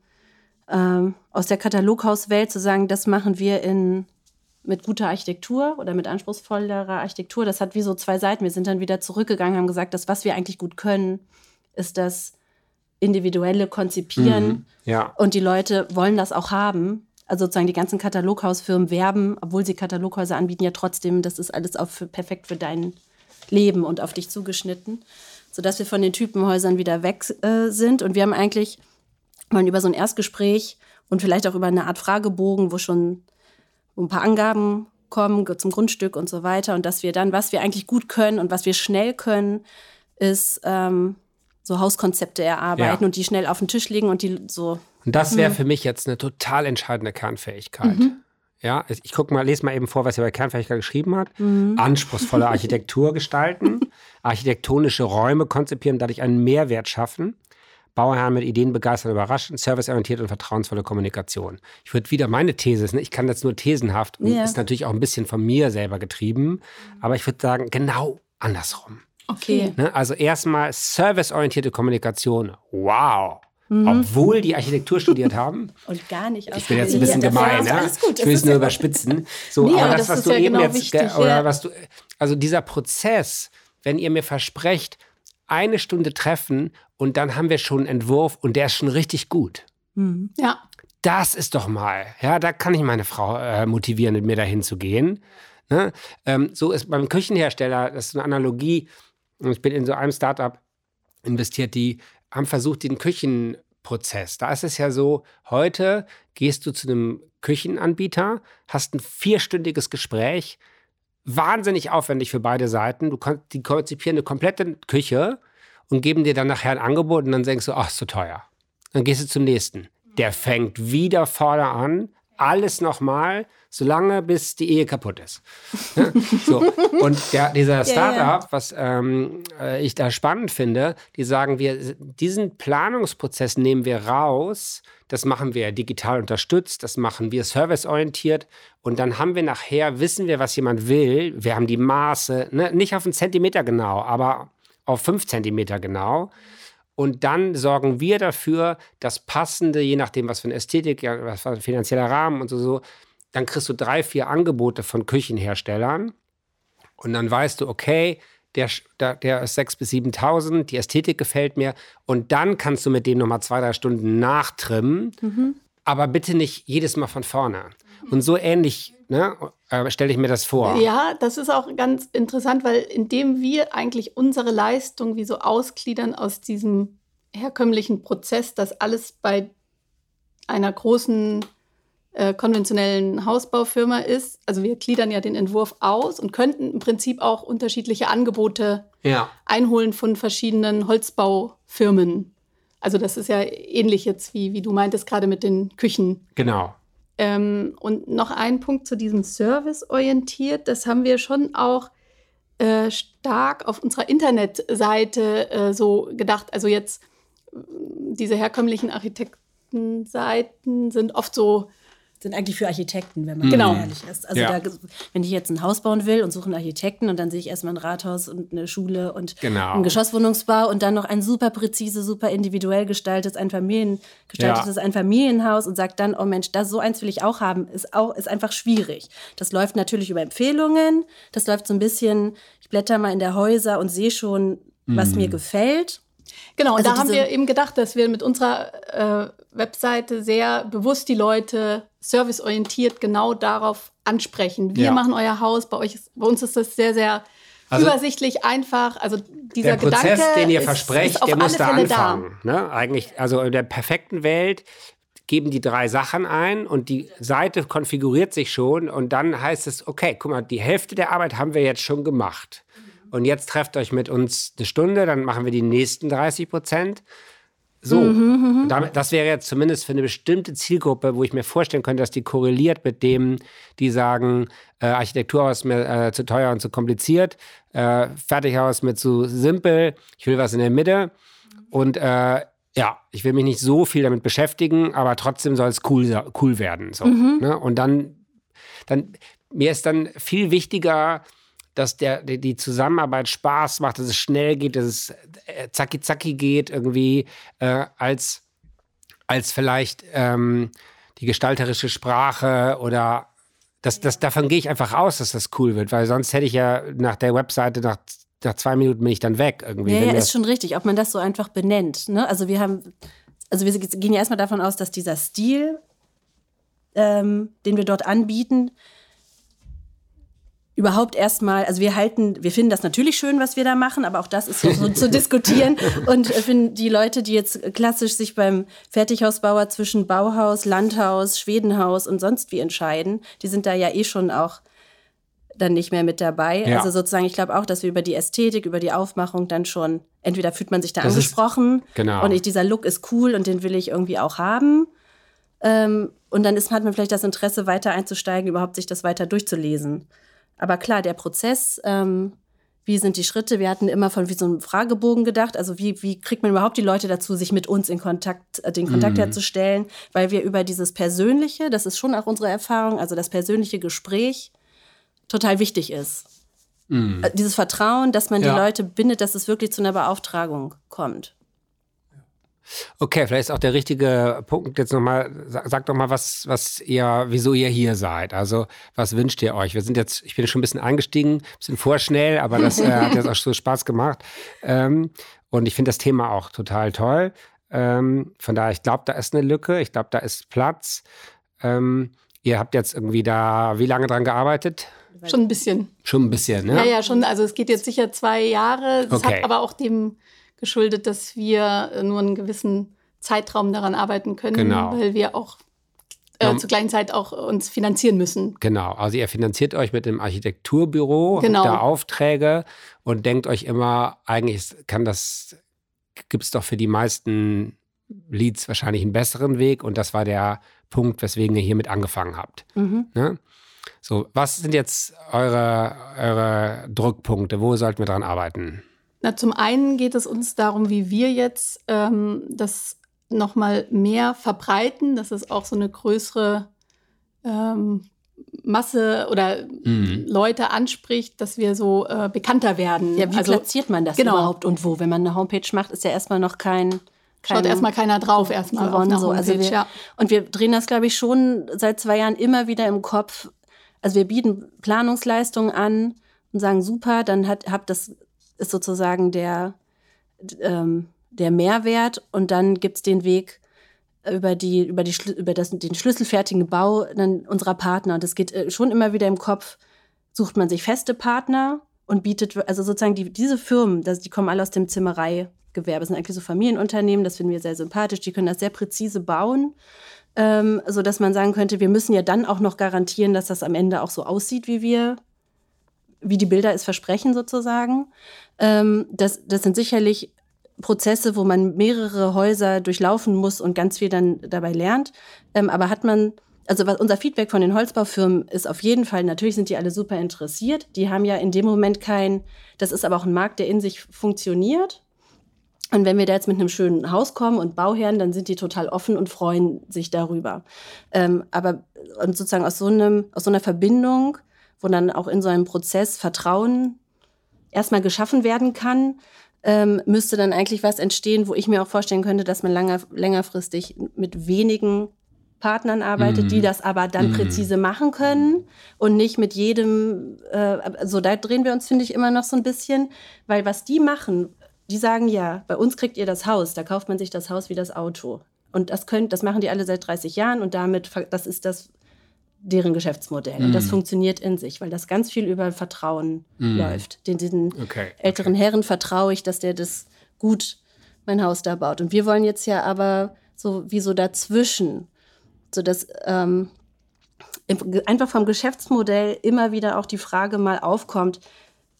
ähm, aus der Kataloghauswelt zu sagen, das machen wir in mit guter Architektur oder mit anspruchsvollerer Architektur. Das hat wie so zwei Seiten. Wir sind dann wieder zurückgegangen, haben gesagt, das, was wir eigentlich gut können, ist das individuelle Konzipieren. Mhm, ja. Und die Leute wollen das auch haben. Also sozusagen die ganzen Kataloghausfirmen werben, obwohl sie Kataloghäuser anbieten, ja trotzdem, das ist alles auch für, perfekt für deinen Leben und auf dich zugeschnitten, sodass wir von den Typenhäusern wieder weg äh, sind. Und wir haben eigentlich mal über so ein Erstgespräch und vielleicht auch über eine Art Fragebogen, wo schon ein paar Angaben kommen zum Grundstück und so weiter. Und dass wir dann, was wir eigentlich gut können und was wir schnell können, ist ähm, so Hauskonzepte erarbeiten ja. und die schnell auf den Tisch legen und die so. Und das wäre mhm. für mich jetzt eine total entscheidende Kernfähigkeit. Mhm. Ja, ich gucke mal, lese mal eben vor, was er bei Kernfähigkeit geschrieben hat. Mhm. Anspruchsvolle Architektur gestalten, architektonische Räume konzipieren, dadurch einen Mehrwert schaffen. Bauherren mit Ideen begeistern, überraschen, serviceorientiert und vertrauensvolle Kommunikation. Ich würde wieder meine These, ne? ich kann das nur thesenhaft und ja. ist natürlich auch ein bisschen von mir selber getrieben, aber ich würde sagen, genau andersrum. Okay. Ne? Also erstmal serviceorientierte Kommunikation. Wow. Mhm. Obwohl die Architektur studiert haben. Und gar nicht Ich bin jetzt ein bisschen gemein, ja. Gut, ich will es nur überspitzen. So, nee, aber das, was du ja eben genau jetzt, wichtig, der, oder ja. was du, also dieser Prozess, wenn ihr mir versprecht, eine Stunde treffen und dann haben wir schon einen Entwurf und der ist schon richtig gut. Mhm. Ja. Das ist doch mal, ja, da kann ich meine Frau äh, motivieren, mit mir dahin zu gehen. Ne? Ähm, so ist beim Küchenhersteller, das ist eine Analogie. Ich bin in so einem Startup investiert, die haben versucht, den Küchenprozess. Da ist es ja so, heute gehst du zu einem Küchenanbieter, hast ein vierstündiges Gespräch, wahnsinnig aufwendig für beide Seiten. Du die konzipieren eine komplette Küche und geben dir dann nachher ein Angebot und dann denkst du, ach, ist zu teuer. Dann gehst du zum nächsten. Der fängt wieder vorne an, alles nochmal, solange bis die Ehe kaputt ist. So. Und der, dieser Startup, was ähm, äh, ich da spannend finde, die sagen, wir diesen Planungsprozess nehmen wir raus. Das machen wir digital unterstützt, das machen wir serviceorientiert und dann haben wir nachher, wissen wir, was jemand will. Wir haben die Maße, ne? nicht auf einen Zentimeter genau, aber auf fünf Zentimeter genau. Und dann sorgen wir dafür, dass passende, je nachdem, was für eine Ästhetik, was für ein finanzieller Rahmen und so, so, dann kriegst du drei, vier Angebote von Küchenherstellern. Und dann weißt du, okay, der, der ist 6.000 bis 7.000, die Ästhetik gefällt mir. Und dann kannst du mit dem nochmal zwei, drei Stunden nachtrimmen. Mhm. Aber bitte nicht jedes Mal von vorne. Und so ähnlich ne, äh, stelle ich mir das vor. Ja, das ist auch ganz interessant, weil indem wir eigentlich unsere Leistung wie so ausgliedern aus diesem herkömmlichen Prozess, dass alles bei einer großen äh, konventionellen Hausbaufirma ist. Also wir gliedern ja den Entwurf aus und könnten im Prinzip auch unterschiedliche Angebote ja. einholen von verschiedenen Holzbaufirmen. Also das ist ja ähnlich jetzt, wie, wie du meintest, gerade mit den Küchen. Genau. Ähm, und noch ein Punkt zu diesem Service orientiert, das haben wir schon auch äh, stark auf unserer Internetseite äh, so gedacht. Also jetzt diese herkömmlichen Architektenseiten sind oft so sind eigentlich für Architekten, wenn man genau. ehrlich ist. Also ja. da, wenn ich jetzt ein Haus bauen will und suche einen Architekten und dann sehe ich erstmal ein Rathaus und eine Schule und genau. einen Geschosswohnungsbau und dann noch ein super präzise, super individuell gestaltetes, ein Familien, gestaltetes ja. ein Familienhaus und sagt dann, oh Mensch, das so eins will ich auch haben, ist auch ist einfach schwierig. Das läuft natürlich über Empfehlungen, das läuft so ein bisschen, ich blätter mal in der Häuser und sehe schon, was mhm. mir gefällt Genau, und also da haben wir eben gedacht, dass wir mit unserer äh, Webseite sehr bewusst die Leute serviceorientiert genau darauf ansprechen. Wir ja. machen euer Haus, bei euch ist, bei uns ist das sehr, sehr also übersichtlich, einfach. Also dieser der Prozess, Gedanke den ihr ist, versprecht, ist der muss da anfangen. Ne? Eigentlich, also in der perfekten Welt geben die drei Sachen ein und die Seite konfiguriert sich schon und dann heißt es, okay, guck mal, die Hälfte der Arbeit haben wir jetzt schon gemacht. Und jetzt trefft euch mit uns eine Stunde, dann machen wir die nächsten 30 Prozent. So, mhm, mhm, das wäre jetzt zumindest für eine bestimmte Zielgruppe, wo ich mir vorstellen könnte, dass die korreliert mit dem, die sagen, äh, Architekturhaus ist mir äh, zu teuer und zu kompliziert, äh, Fertighaus mir zu simpel, ich will was in der Mitte. Und äh, ja, ich will mich nicht so viel damit beschäftigen, aber trotzdem soll es cool, cool werden. So, mhm. ne? Und dann, dann, mir ist dann viel wichtiger, dass der, die Zusammenarbeit Spaß macht, dass es schnell geht, dass es äh, zacki zacki geht irgendwie, äh, als, als vielleicht ähm, die gestalterische Sprache oder das, das, davon gehe ich einfach aus, dass das cool wird, weil sonst hätte ich ja nach der Webseite, nach, nach zwei Minuten bin ich dann weg irgendwie. Ja, ja ist schon richtig, ob man das so einfach benennt. Ne? Also wir haben, also wir gehen ja erstmal davon aus, dass dieser Stil, ähm, den wir dort anbieten, überhaupt erstmal, also wir halten, wir finden das natürlich schön, was wir da machen, aber auch das ist ja so zu diskutieren. Und finden die Leute, die jetzt klassisch sich beim Fertighausbauer zwischen Bauhaus, Landhaus, Schwedenhaus und sonst wie entscheiden, die sind da ja eh schon auch dann nicht mehr mit dabei. Ja. Also sozusagen, ich glaube auch, dass wir über die Ästhetik, über die Aufmachung dann schon, entweder fühlt man sich da das angesprochen ist, genau. und ich, dieser Look ist cool und den will ich irgendwie auch haben. Ähm, und dann ist, hat man vielleicht das Interesse, weiter einzusteigen, überhaupt sich das weiter durchzulesen. Aber klar, der Prozess, ähm, wie sind die Schritte? Wir hatten immer von wie so einem Fragebogen gedacht. Also wie, wie kriegt man überhaupt die Leute dazu, sich mit uns in Kontakt, äh, den Kontakt mm. herzustellen? Weil wir über dieses Persönliche, das ist schon auch unsere Erfahrung, also das persönliche Gespräch total wichtig ist. Mm. Dieses Vertrauen, dass man ja. die Leute bindet, dass es wirklich zu einer Beauftragung kommt. Okay, vielleicht ist auch der richtige Punkt jetzt nochmal, sag doch mal, was, was ihr, wieso ihr hier seid. Also, was wünscht ihr euch? Wir sind jetzt, ich bin schon ein bisschen eingestiegen, ein bisschen vorschnell, aber das äh, hat jetzt auch so Spaß gemacht. Ähm, und ich finde das Thema auch total toll. Ähm, von daher, ich glaube, da ist eine Lücke, ich glaube, da ist Platz. Ähm, ihr habt jetzt irgendwie da wie lange dran gearbeitet? Schon ein bisschen. Schon ein bisschen, ne? Ja, ja, schon. Also es geht jetzt sicher zwei Jahre. Das okay. hat aber auch dem geschuldet, dass wir nur einen gewissen Zeitraum daran arbeiten können, genau. weil wir auch äh, zur gleichen Zeit auch uns finanzieren müssen. Genau, also ihr finanziert euch mit dem Architekturbüro, genau. da Aufträge und denkt euch immer, eigentlich kann das, gibt es doch für die meisten Leads wahrscheinlich einen besseren Weg und das war der Punkt, weswegen ihr hiermit angefangen habt. Mhm. Ne? So, was sind jetzt eure, eure Druckpunkte? Wo sollten wir daran arbeiten? Na, zum einen geht es uns darum, wie wir jetzt ähm, das nochmal mehr verbreiten, dass es auch so eine größere ähm, Masse oder mhm. Leute anspricht, dass wir so äh, bekannter werden. Ja, wie also, platziert man das genau. überhaupt und wo? Wenn man eine Homepage macht, ist ja erstmal noch kein Schaut erstmal keiner drauf, erstmal gewonnen, so. Also wir, ja. Und wir drehen das, glaube ich, schon seit zwei Jahren immer wieder im Kopf. Also wir bieten Planungsleistungen an und sagen, super, dann hat, habt das ist sozusagen der, ähm, der Mehrwert und dann gibt es den Weg über, die, über, die, über das, den schlüsselfertigen Bau unserer Partner. Und es geht äh, schon immer wieder im Kopf, sucht man sich feste Partner und bietet, also sozusagen die, diese Firmen, das, die kommen alle aus dem Zimmereigewerbe, das sind eigentlich so Familienunternehmen, das finden wir sehr sympathisch, die können das sehr präzise bauen. Ähm, so dass man sagen könnte, wir müssen ja dann auch noch garantieren, dass das am Ende auch so aussieht, wie wir, wie die Bilder es versprechen sozusagen. Ähm, das, das sind sicherlich Prozesse, wo man mehrere Häuser durchlaufen muss und ganz viel dann dabei lernt. Ähm, aber hat man, also was unser Feedback von den Holzbaufirmen ist auf jeden Fall, natürlich sind die alle super interessiert. Die haben ja in dem Moment kein, das ist aber auch ein Markt, der in sich funktioniert. Und wenn wir da jetzt mit einem schönen Haus kommen und Bauherren, dann sind die total offen und freuen sich darüber. Ähm, aber und sozusagen aus so, einem, aus so einer Verbindung, wo dann auch in so einem Prozess Vertrauen erstmal geschaffen werden kann, ähm, müsste dann eigentlich was entstehen, wo ich mir auch vorstellen könnte, dass man langer, längerfristig mit wenigen Partnern arbeitet, mm. die mhm. das aber dann mm. präzise machen können und nicht mit jedem, äh, also da drehen wir uns, finde ich, immer noch so ein bisschen, weil was die machen, die sagen ja, bei uns kriegt ihr das Haus, da kauft man sich das Haus wie das Auto. Und das können, das machen die alle seit 30 Jahren und damit, das ist das deren Geschäftsmodell. Mm. Und das mhm. funktioniert in sich, weil das ganz viel über Vertrauen mm. läuft. Den, diesen okay. älteren okay. Herren vertraue ich, dass der das gut mein Haus da baut. Und wir wollen jetzt ja aber so wie so dazwischen, so dass ähm, einfach vom Geschäftsmodell immer wieder auch die Frage mal aufkommt,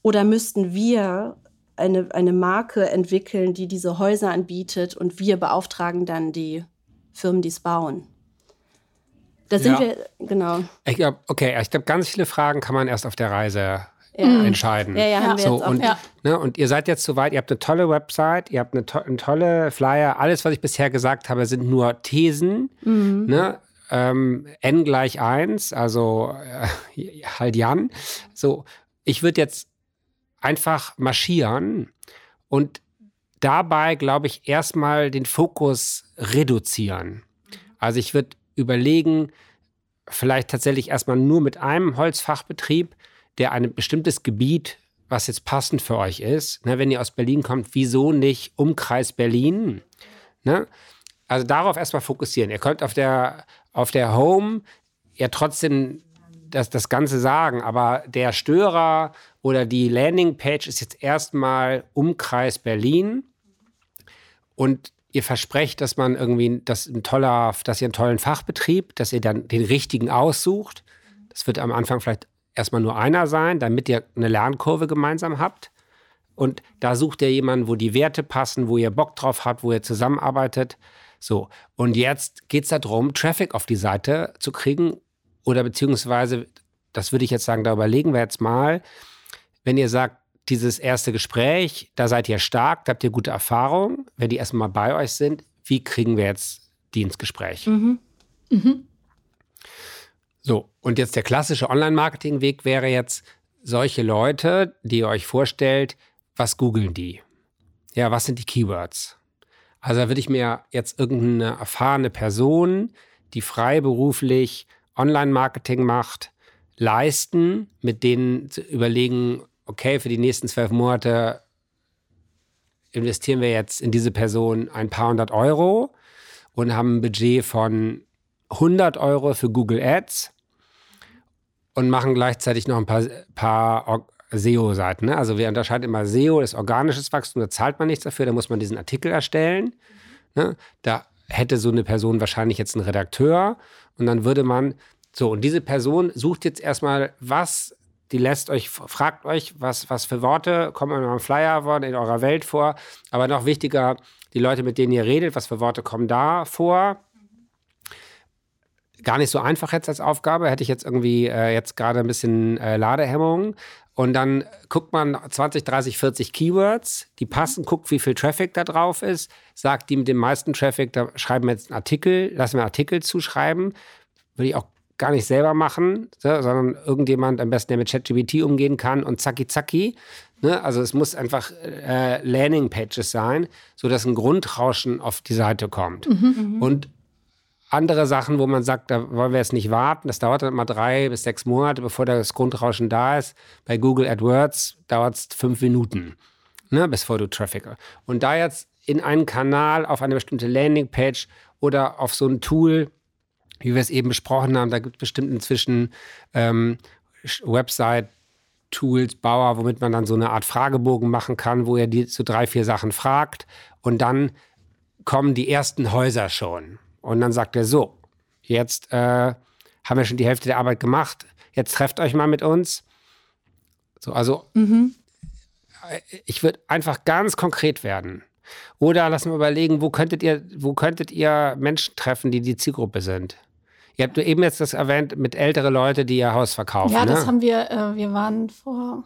oder müssten wir eine, eine Marke entwickeln, die diese Häuser anbietet und wir beauftragen dann die Firmen, die es bauen? Da sind ja. wir, genau. Ich glaube, okay, ich glaube, ganz viele Fragen kann man erst auf der Reise ja. entscheiden. Ja, ja, haben wir so, jetzt auch. Und, ja. ne, und ihr seid jetzt soweit, ihr habt eine tolle Website, ihr habt eine, to eine tolle Flyer. Alles, was ich bisher gesagt habe, sind nur Thesen. Mhm. Ne? Ähm, N gleich 1, also äh, halt Jan. So, ich würde jetzt einfach marschieren und dabei, glaube ich, erstmal den Fokus reduzieren. Also ich würde überlegen, vielleicht tatsächlich erstmal nur mit einem Holzfachbetrieb, der ein bestimmtes Gebiet, was jetzt passend für euch ist. Ne, wenn ihr aus Berlin kommt, wieso nicht Umkreis Berlin? Ne? Also darauf erstmal fokussieren. Ihr könnt auf der, auf der Home ja trotzdem das, das Ganze sagen, aber der Störer oder die Landingpage ist jetzt erstmal Umkreis Berlin und ihr versprecht, dass man irgendwie, dass ein toller, dass ihr einen tollen Fachbetrieb, dass ihr dann den richtigen aussucht. Das wird am Anfang vielleicht erstmal nur einer sein, damit ihr eine Lernkurve gemeinsam habt. Und da sucht ihr jemanden, wo die Werte passen, wo ihr Bock drauf habt, wo ihr zusammenarbeitet. So. Und jetzt geht es darum, Traffic auf die Seite zu kriegen oder beziehungsweise, das würde ich jetzt sagen, da überlegen wir jetzt mal, wenn ihr sagt, dieses erste Gespräch, da seid ihr stark, da habt ihr gute Erfahrungen, wenn die erstmal bei euch sind, wie kriegen wir jetzt die ins Gespräch? Mhm. Mhm. So, und jetzt der klassische Online-Marketing-Weg wäre jetzt, solche Leute, die ihr euch vorstellt, was googeln die? Ja, was sind die Keywords? Also da würde ich mir jetzt irgendeine erfahrene Person, die freiberuflich Online-Marketing macht, leisten, mit denen zu überlegen, okay, für die nächsten zwölf Monate investieren wir jetzt in diese Person ein paar hundert Euro und haben ein Budget von 100 Euro für Google Ads und machen gleichzeitig noch ein paar, paar SEO-Seiten. Ne? Also wir unterscheiden immer SEO, das ist organisches Wachstum, da zahlt man nichts dafür, da muss man diesen Artikel erstellen. Ne? Da hätte so eine Person wahrscheinlich jetzt einen Redakteur und dann würde man, so, und diese Person sucht jetzt erstmal, was, die lässt euch, fragt euch, was, was für Worte kommen in eurem Flyer in eurer Welt vor, aber noch wichtiger, die Leute, mit denen ihr redet, was für Worte kommen da vor gar nicht so einfach jetzt als Aufgabe. Hätte ich jetzt irgendwie äh, jetzt gerade ein bisschen äh, Ladehemmung. Und dann guckt man 20, 30, 40 Keywords, die passen, guckt, wie viel Traffic da drauf ist, sagt die mit dem meisten Traffic, da schreiben wir jetzt einen Artikel, lassen wir einen Artikel zuschreiben. Würde ich auch gar nicht selber machen, so, sondern irgendjemand am besten, der mit ChatGPT umgehen kann und zacki zacki. Ne? Also es muss einfach äh, Landing-Pages sein, sodass ein Grundrauschen auf die Seite kommt. Mhm, und andere Sachen, wo man sagt, da wollen wir jetzt nicht warten. Das dauert dann mal drei bis sechs Monate, bevor das Grundrauschen da ist. Bei Google AdWords dauert es fünf Minuten, ne, bevor du Traffic. Und da jetzt in einen Kanal, auf eine bestimmte Landingpage oder auf so ein Tool, wie wir es eben besprochen haben, da gibt es bestimmt inzwischen ähm, Website Tools, Bauer, womit man dann so eine Art Fragebogen machen kann, wo er die so drei, vier Sachen fragt und dann kommen die ersten Häuser schon. Und dann sagt er so, jetzt äh, haben wir schon die Hälfte der Arbeit gemacht, jetzt trefft euch mal mit uns. So, also mhm. ich würde einfach ganz konkret werden. Oder lass mal überlegen, wo könntet ihr, wo könntet ihr Menschen treffen, die die Zielgruppe sind? Ihr habt eben jetzt das erwähnt mit ältere Leute, die ihr Haus verkaufen. Ja, das ne? haben wir. Äh, wir waren vor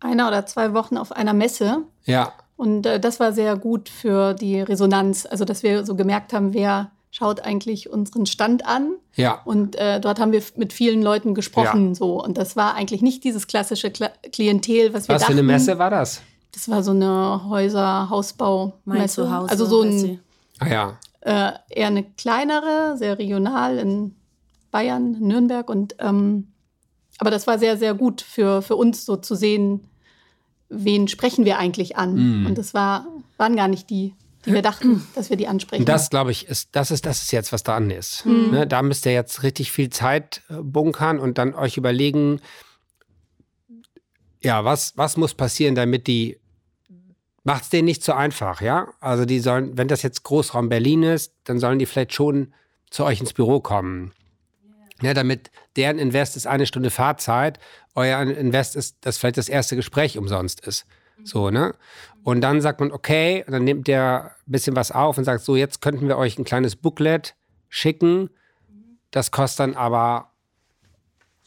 einer oder zwei Wochen auf einer Messe. Ja. Und äh, das war sehr gut für die Resonanz. Also, dass wir so gemerkt haben, wer schaut eigentlich unseren Stand an. Ja. Und äh, dort haben wir mit vielen Leuten gesprochen. Ja. So. Und das war eigentlich nicht dieses klassische Kla Klientel, was wir Was dachten. für eine Messe war das? Das war so eine Häuser, Hausbau, mein Zuhause. Also so ein ah, ja. äh, eher eine kleinere, sehr regional in Bayern, Nürnberg. Und ähm, aber das war sehr, sehr gut für, für uns so zu sehen, wen sprechen wir eigentlich an? Mhm. Und das war, waren gar nicht die, die wir dachten, dass wir die ansprechen. Das, glaube ich, ist das, ist das ist jetzt, was dran ist. Mhm. Ne, da müsst ihr jetzt richtig viel Zeit äh, bunkern und dann euch überlegen, ja, was, was muss passieren, damit die macht es denen nicht so einfach, ja? Also die sollen, wenn das jetzt Großraum Berlin ist, dann sollen die vielleicht schon zu euch ins Büro kommen. Ja, damit deren Invest ist eine Stunde Fahrzeit, euer Invest ist, dass vielleicht das erste Gespräch umsonst ist. So, ne? Und dann sagt man, okay, und dann nimmt der ein bisschen was auf und sagt, so, jetzt könnten wir euch ein kleines Booklet schicken. Das kostet dann aber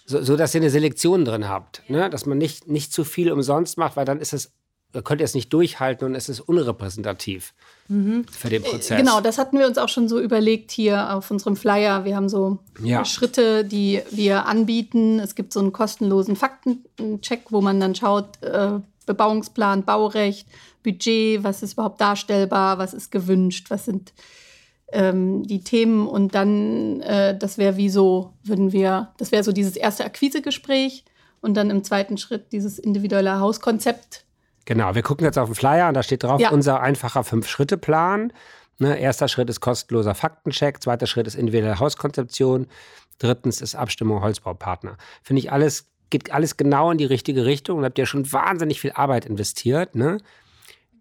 so, so dass ihr eine Selektion drin habt, ne? dass man nicht, nicht zu viel umsonst macht, weil dann ist es könnt ihr es nicht durchhalten und es ist unrepräsentativ mhm. für den Prozess. Genau, das hatten wir uns auch schon so überlegt hier auf unserem Flyer. Wir haben so ja. Schritte, die wir anbieten. Es gibt so einen kostenlosen Faktencheck, wo man dann schaut, äh, Bebauungsplan, Baurecht, Budget, was ist überhaupt darstellbar, was ist gewünscht, was sind ähm, die Themen und dann, äh, das wäre wie so, würden wir, das wäre so dieses erste Akquisegespräch und dann im zweiten Schritt dieses individuelle Hauskonzept Genau, wir gucken jetzt auf den Flyer und da steht drauf, ja. unser einfacher Fünf-Schritte-Plan. Ne, erster Schritt ist kostenloser Faktencheck, zweiter Schritt ist individuelle Hauskonzeption, drittens ist Abstimmung Holzbaupartner. Finde ich alles, geht alles genau in die richtige Richtung und habt ihr schon wahnsinnig viel Arbeit investiert. Ne?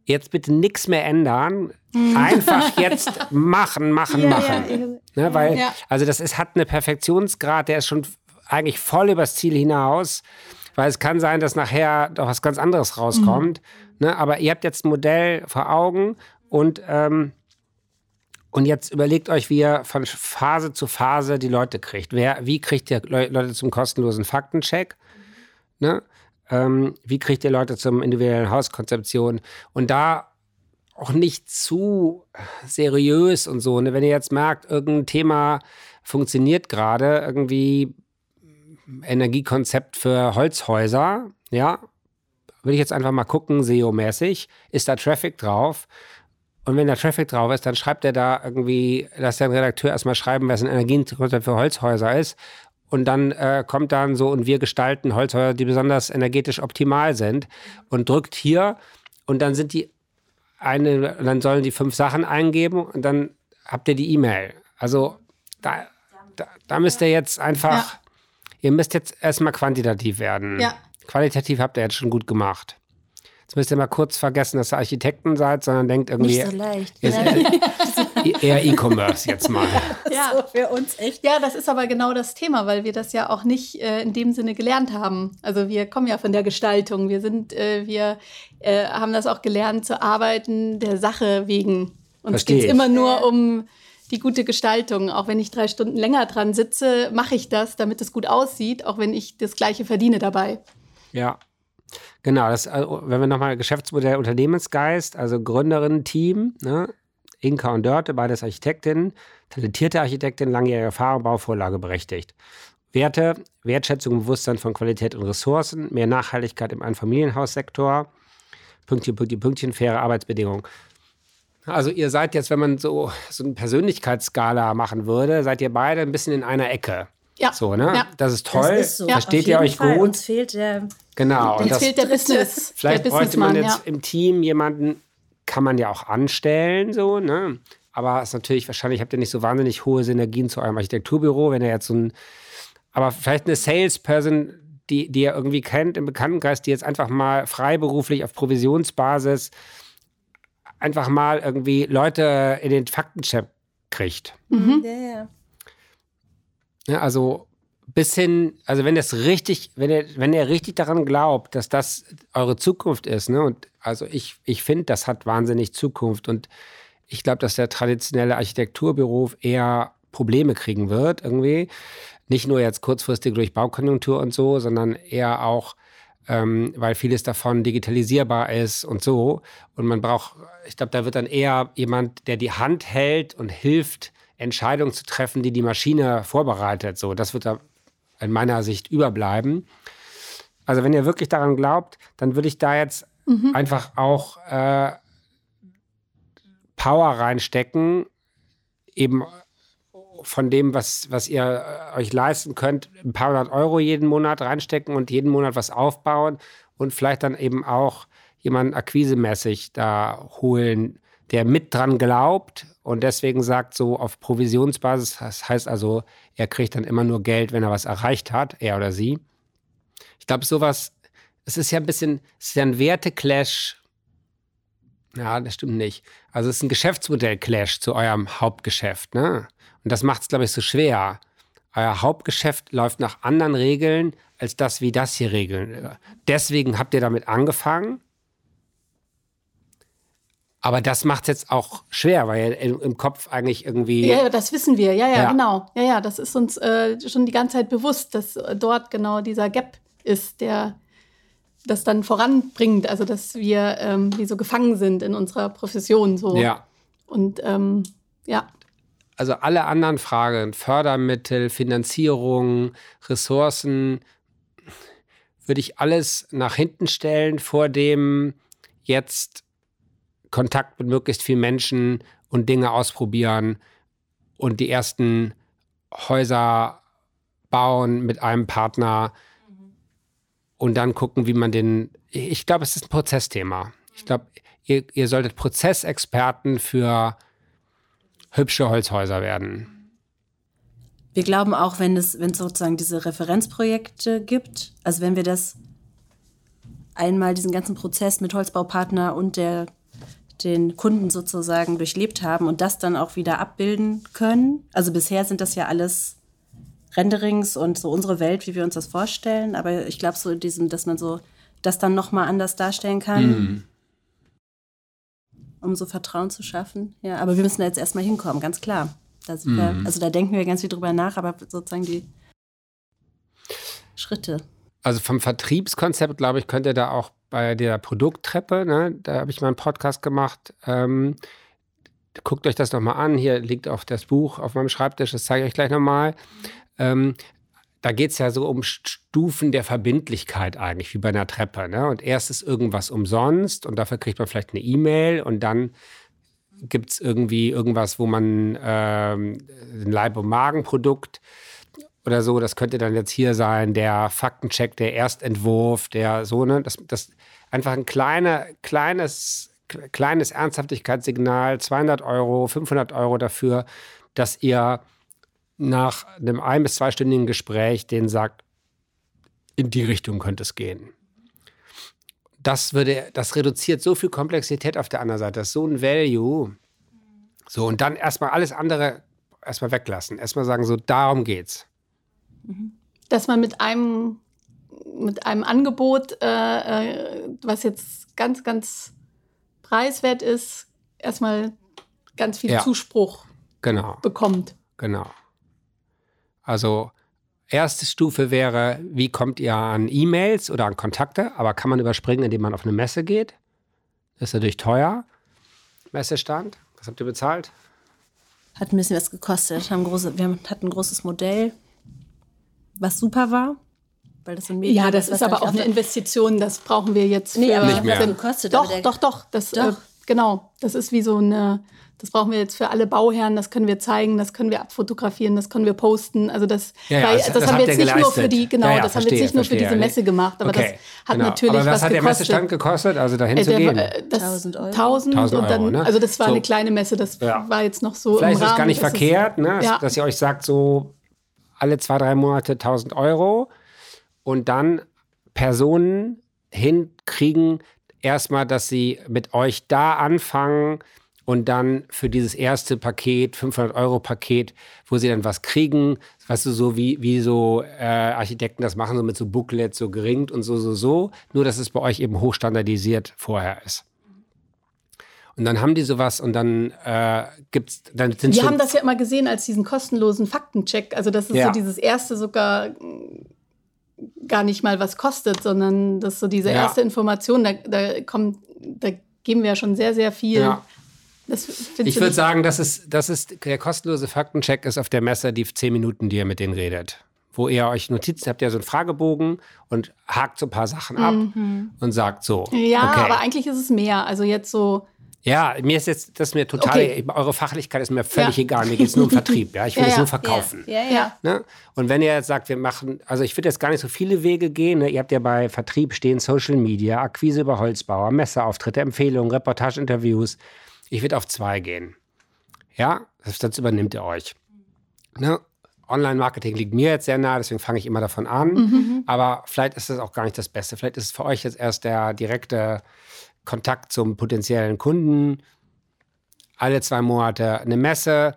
Jetzt bitte nichts mehr ändern. Einfach jetzt machen, machen, ja, machen. Ja, ne, weil, also das ist, hat eine Perfektionsgrad, der ist schon eigentlich voll übers Ziel hinaus. Weil es kann sein, dass nachher doch was ganz anderes rauskommt. Mhm. Ne? Aber ihr habt jetzt ein Modell vor Augen und, ähm, und jetzt überlegt euch, wie ihr von Phase zu Phase die Leute kriegt. Wer, wie kriegt ihr Leute zum kostenlosen Faktencheck? Mhm. Ne? Ähm, wie kriegt ihr Leute zum individuellen Hauskonzeption? Und da auch nicht zu seriös und so. Ne? Wenn ihr jetzt merkt, irgendein Thema funktioniert gerade, irgendwie Energiekonzept für Holzhäuser, ja, würde ich jetzt einfach mal gucken, SEO-mäßig, ist da Traffic drauf? Und wenn da Traffic drauf ist, dann schreibt er da irgendwie, dass der Redakteur erstmal schreiben, was ein Energiekonzept für Holzhäuser ist. Und dann äh, kommt dann so, und wir gestalten Holzhäuser, die besonders energetisch optimal sind, und drückt hier, und dann sind die eine, dann sollen die fünf Sachen eingeben, und dann habt ihr die E-Mail. Also da, da, da müsst ihr jetzt einfach. Ja Ihr müsst jetzt erstmal quantitativ werden. Ja. Qualitativ habt ihr jetzt schon gut gemacht. Jetzt müsst ihr mal kurz vergessen, dass ihr Architekten seid, sondern denkt irgendwie. Nicht so leicht. Eher, eher E-Commerce jetzt mal. Ja, so für uns echt. Ja, das ist aber genau das Thema, weil wir das ja auch nicht äh, in dem Sinne gelernt haben. Also wir kommen ja von der Gestaltung. Wir sind, äh, wir äh, haben das auch gelernt zu arbeiten der Sache wegen. Uns geht es immer nur um die gute Gestaltung. Auch wenn ich drei Stunden länger dran sitze, mache ich das, damit es gut aussieht, auch wenn ich das Gleiche verdiene dabei. Ja. Genau, das, also, wenn wir nochmal Geschäftsmodell Unternehmensgeist, also Gründerinnen-Team, ne? Inka und Dörte, beides Architektinnen, talentierte Architektin, langjährige Erfahrung, Bauvorlage berechtigt. Werte, Wertschätzung, Bewusstsein von Qualität und Ressourcen, mehr Nachhaltigkeit im Einfamilienhaussektor, Pünktchen, Pünktchen, Pünktchen, faire Arbeitsbedingungen. Also ihr seid jetzt, wenn man so, so eine Persönlichkeitsskala machen würde, seid ihr beide ein bisschen in einer Ecke. Ja. So, ne? Ja. Das ist toll. Das ist so. Versteht ihr euch Fall. gut? Uns fehlt der, genau. Uns fehlt der Business. Vielleicht der bräuchte man jetzt ja. im Team jemanden, kann man ja auch anstellen, so, ne? Aber es ist natürlich, wahrscheinlich habt ihr nicht so wahnsinnig hohe Synergien zu eurem Architekturbüro, wenn ihr jetzt so ein, aber vielleicht eine Salesperson, die, die ihr irgendwie kennt im Bekanntenkreis, die jetzt einfach mal freiberuflich auf Provisionsbasis einfach mal irgendwie Leute in den Faktencheck kriegt. Mhm. Ja, ja. ja, also bis hin, also wenn das richtig, wenn ihr, wenn ihr richtig daran glaubt, dass das eure Zukunft ist, ne, und also ich, ich finde, das hat wahnsinnig Zukunft und ich glaube, dass der traditionelle Architekturberuf eher Probleme kriegen wird, irgendwie. Nicht nur jetzt kurzfristig durch Baukonjunktur und so, sondern eher auch ähm, weil vieles davon digitalisierbar ist und so. Und man braucht, ich glaube, da wird dann eher jemand, der die Hand hält und hilft, Entscheidungen zu treffen, die die Maschine vorbereitet. So, das wird da in meiner Sicht überbleiben. Also wenn ihr wirklich daran glaubt, dann würde ich da jetzt mhm. einfach auch äh, Power reinstecken, eben von dem, was, was ihr äh, euch leisten könnt, ein paar hundert Euro jeden Monat reinstecken und jeden Monat was aufbauen und vielleicht dann eben auch jemanden akquisemäßig da holen, der mit dran glaubt und deswegen sagt so auf Provisionsbasis, das heißt also, er kriegt dann immer nur Geld, wenn er was erreicht hat, er oder sie. Ich glaube, sowas, es ist ja ein bisschen, es ist ja ein Werteclash. Ja, das stimmt nicht. Also es ist ein Geschäftsmodell-Clash zu eurem Hauptgeschäft, ne? Und das macht es, glaube ich, so schwer. Euer Hauptgeschäft läuft nach anderen Regeln als das, wie das hier regeln. Deswegen habt ihr damit angefangen aber das macht es jetzt auch schwer, weil im Kopf eigentlich irgendwie. Ja, das wissen wir. Ja, ja, ja. genau. Ja, ja, das ist uns äh, schon die ganze Zeit bewusst, dass dort genau dieser Gap ist, der das dann voranbringt. Also, dass wir ähm, wie so gefangen sind in unserer Profession. So. Ja. Und ähm, ja. Also alle anderen Fragen, Fördermittel, Finanzierung, Ressourcen, würde ich alles nach hinten stellen vor dem jetzt Kontakt mit möglichst vielen Menschen und Dinge ausprobieren und die ersten Häuser bauen mit einem Partner und dann gucken, wie man den. Ich glaube, es ist ein Prozessthema. Ich glaube, ihr, ihr solltet Prozessexperten für hübsche Holzhäuser werden. Wir glauben auch, wenn es, wenn es sozusagen diese Referenzprojekte gibt, also wenn wir das einmal diesen ganzen Prozess mit Holzbaupartner und der den Kunden sozusagen durchlebt haben und das dann auch wieder abbilden können. Also bisher sind das ja alles Renderings und so unsere Welt, wie wir uns das vorstellen. Aber ich glaube so in diesem, dass man so das dann noch mal anders darstellen kann, mhm. Um so Vertrauen zu schaffen. Ja, aber wir müssen da jetzt erstmal hinkommen, ganz klar. Da mhm. wir, also da denken wir ganz viel drüber nach, aber sozusagen die Schritte. Also vom Vertriebskonzept, glaube ich, könnte da auch bei der Produkttreppe, ne, da habe ich mal einen Podcast gemacht. Ähm, guckt euch das nochmal an. Hier liegt auch das Buch auf meinem Schreibtisch, das zeige ich euch gleich nochmal. Ähm, da geht es ja so um Stufen der Verbindlichkeit eigentlich, wie bei einer Treppe. Ne? Und erst ist irgendwas umsonst und dafür kriegt man vielleicht eine E-Mail und dann gibt es irgendwie irgendwas, wo man ähm, ein Leib- und Magenprodukt oder so, das könnte dann jetzt hier sein, der Faktencheck, der Erstentwurf, der so, ne, das, das einfach ein kleiner, kleines, kleines Ernsthaftigkeitssignal, 200 Euro, 500 Euro dafür, dass ihr nach einem ein- bis zweistündigen Gespräch den sagt, in die Richtung könnte es gehen. Das würde, das reduziert so viel Komplexität auf der anderen Seite, das ist so ein Value. So, und dann erstmal alles andere erstmal weglassen. Erstmal sagen, so, darum geht's. Dass man mit einem, mit einem Angebot, äh, äh, was jetzt ganz, ganz preiswert ist, erstmal ganz viel ja. Zuspruch genau. bekommt. Genau. Also erste Stufe wäre, wie kommt ihr an E-Mails oder an Kontakte? Aber kann man überspringen, indem man auf eine Messe geht? Das ist natürlich teuer. Messestand. Was habt ihr bezahlt? Hat ein bisschen was gekostet. Haben große, wir hatten ein großes Modell was super war. Weil das ein Medien ja, das ist aber auch eine Investition, das brauchen wir jetzt. Nee, aber nicht mehr. Kostet, doch, doch, doch, das, doch. Äh, genau. Das ist wie so eine, das brauchen wir jetzt für alle Bauherren, das können wir zeigen, das können wir abfotografieren, das können wir posten. Also das, ja, ja, weil, das, das, haben wir jetzt nicht nur für die, genau, ja, das verstehe, haben wir jetzt nicht nur für diese Messe gemacht, aber okay, das hat genau. natürlich aber was, was hat der Messestand gekostet, also dahin äh, zu gehen? Äh, das 1000 Euro. 1000, und dann, Euro, ne? also das war so. eine kleine Messe, das war jetzt noch so Vielleicht ist es gar nicht verkehrt, ne, dass ihr euch sagt, so alle zwei, drei Monate 1000 Euro und dann Personen hinkriegen, erstmal, dass sie mit euch da anfangen und dann für dieses erste Paket, 500 Euro Paket, wo sie dann was kriegen, weißt du, so wie, wie so äh, Architekten das machen, so mit so Booklets, so geringt und so, so, so, nur dass es bei euch eben hochstandardisiert vorher ist. Und dann haben die sowas und dann äh, gibt's dann sind Wir haben das ja immer gesehen als diesen kostenlosen Faktencheck. Also das ist ja. so dieses erste sogar gar nicht mal was kostet, sondern das ist so diese ja. erste Information. Da, da kommt, da geben wir ja schon sehr, sehr viel. Ja. ich würde sagen, das ist, das ist der kostenlose Faktencheck ist auf der Messe die zehn Minuten, die ihr mit denen redet. Wo ihr euch Notizen habt, ja so einen Fragebogen und hakt so ein paar Sachen ab mhm. und sagt so. Ja, okay. aber eigentlich ist es mehr. Also jetzt so Ja, mir ist jetzt, das ist mir total, okay. eure Fachlichkeit ist mir völlig ja. egal. Mir geht es nur um Vertrieb. Ja, ich will ja, es nur verkaufen. Ja, ja. Ne? Und wenn ihr jetzt sagt, wir machen, also ich würde jetzt gar nicht so viele Wege gehen. Ne? Ihr habt ja bei Vertrieb stehen Social Media, Akquise über Holzbauer, Messeauftritte, Empfehlungen, Reportageinterviews. Ich würde auf zwei gehen. Ja, das, das übernimmt ihr euch. Ne? Online-Marketing liegt mir jetzt sehr nah, deswegen fange ich immer davon an. Mhm. Aber vielleicht ist das auch gar nicht das Beste. Vielleicht ist es für euch jetzt erst der direkte Kontakt zum potenziellen Kunden, alle zwei Monate eine Messe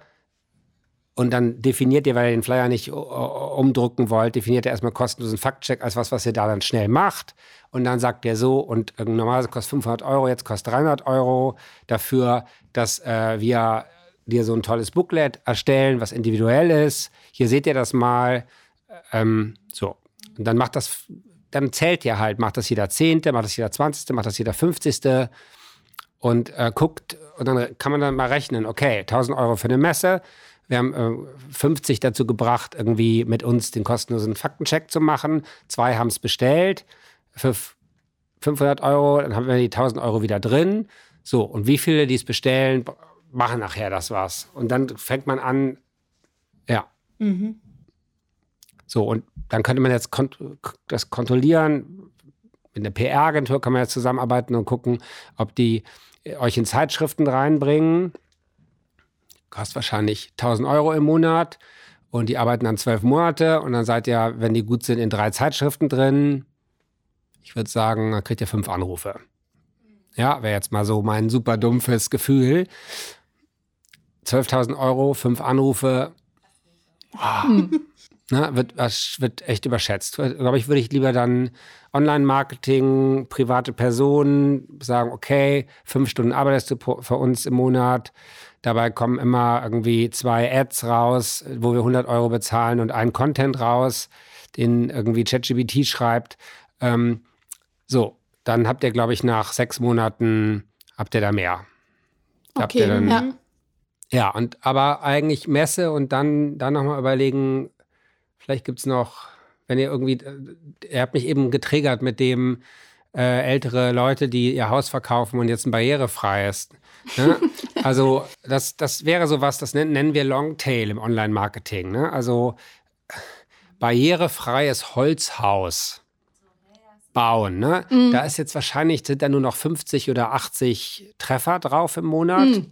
und dann definiert ihr, weil ihr den Flyer nicht umdrucken wollt, definiert ihr erstmal kostenlosen Faktcheck als was, was ihr da dann schnell macht und dann sagt ihr so und normalerweise kostet 500 Euro, jetzt kostet 300 Euro dafür, dass äh, wir dir so ein tolles Booklet erstellen, was individuell ist. Hier seht ihr das mal. Ähm, so. Und dann macht das dann zählt ihr halt, macht das jeder Zehnte, macht das jeder Zwanzigste, macht das jeder Fünfzigste und äh, guckt und dann kann man dann mal rechnen, okay, 1000 Euro für eine Messe, wir haben äh, 50 dazu gebracht, irgendwie mit uns den kostenlosen Faktencheck zu machen, zwei haben es bestellt für 500 Euro, dann haben wir die 1000 Euro wieder drin, so und wie viele, die es bestellen, machen nachher das was und dann fängt man an, ja. Mhm. So, und dann könnte man jetzt kont das kontrollieren. Mit einer PR-Agentur kann man jetzt zusammenarbeiten und gucken, ob die äh, euch in Zeitschriften reinbringen. Kostet wahrscheinlich 1000 Euro im Monat. Und die arbeiten dann zwölf Monate. Und dann seid ihr, wenn die gut sind, in drei Zeitschriften drin. Ich würde sagen, dann kriegt ihr fünf Anrufe. Ja, wäre jetzt mal so mein super dumpfes Gefühl. 12.000 Euro, fünf Anrufe. Oh. Hm. Ne, wird, wird echt überschätzt. Glaube ich, würde ich lieber dann Online-Marketing, private Personen sagen, okay, fünf Stunden arbeitest du für uns im Monat. Dabei kommen immer irgendwie zwei Ads raus, wo wir 100 Euro bezahlen und einen Content raus, den irgendwie ChatGPT schreibt. Ähm, so, dann habt ihr, glaube ich, nach sechs Monaten habt ihr da mehr. Okay, habt ihr dann, ja. Ja, und aber eigentlich Messe und dann, dann nochmal überlegen, Vielleicht gibt es noch, wenn ihr irgendwie, äh, ihr habt mich eben getriggert mit dem äh, ältere Leute, die ihr Haus verkaufen und jetzt ein barrierefrei ist. Ne? also das, das wäre sowas, das nennen, nennen wir Longtail im Online-Marketing. Ne? Also barrierefreies Holzhaus bauen. Ne? Mhm. Da ist jetzt wahrscheinlich, sind da nur noch 50 oder 80 Treffer drauf im Monat. Mhm.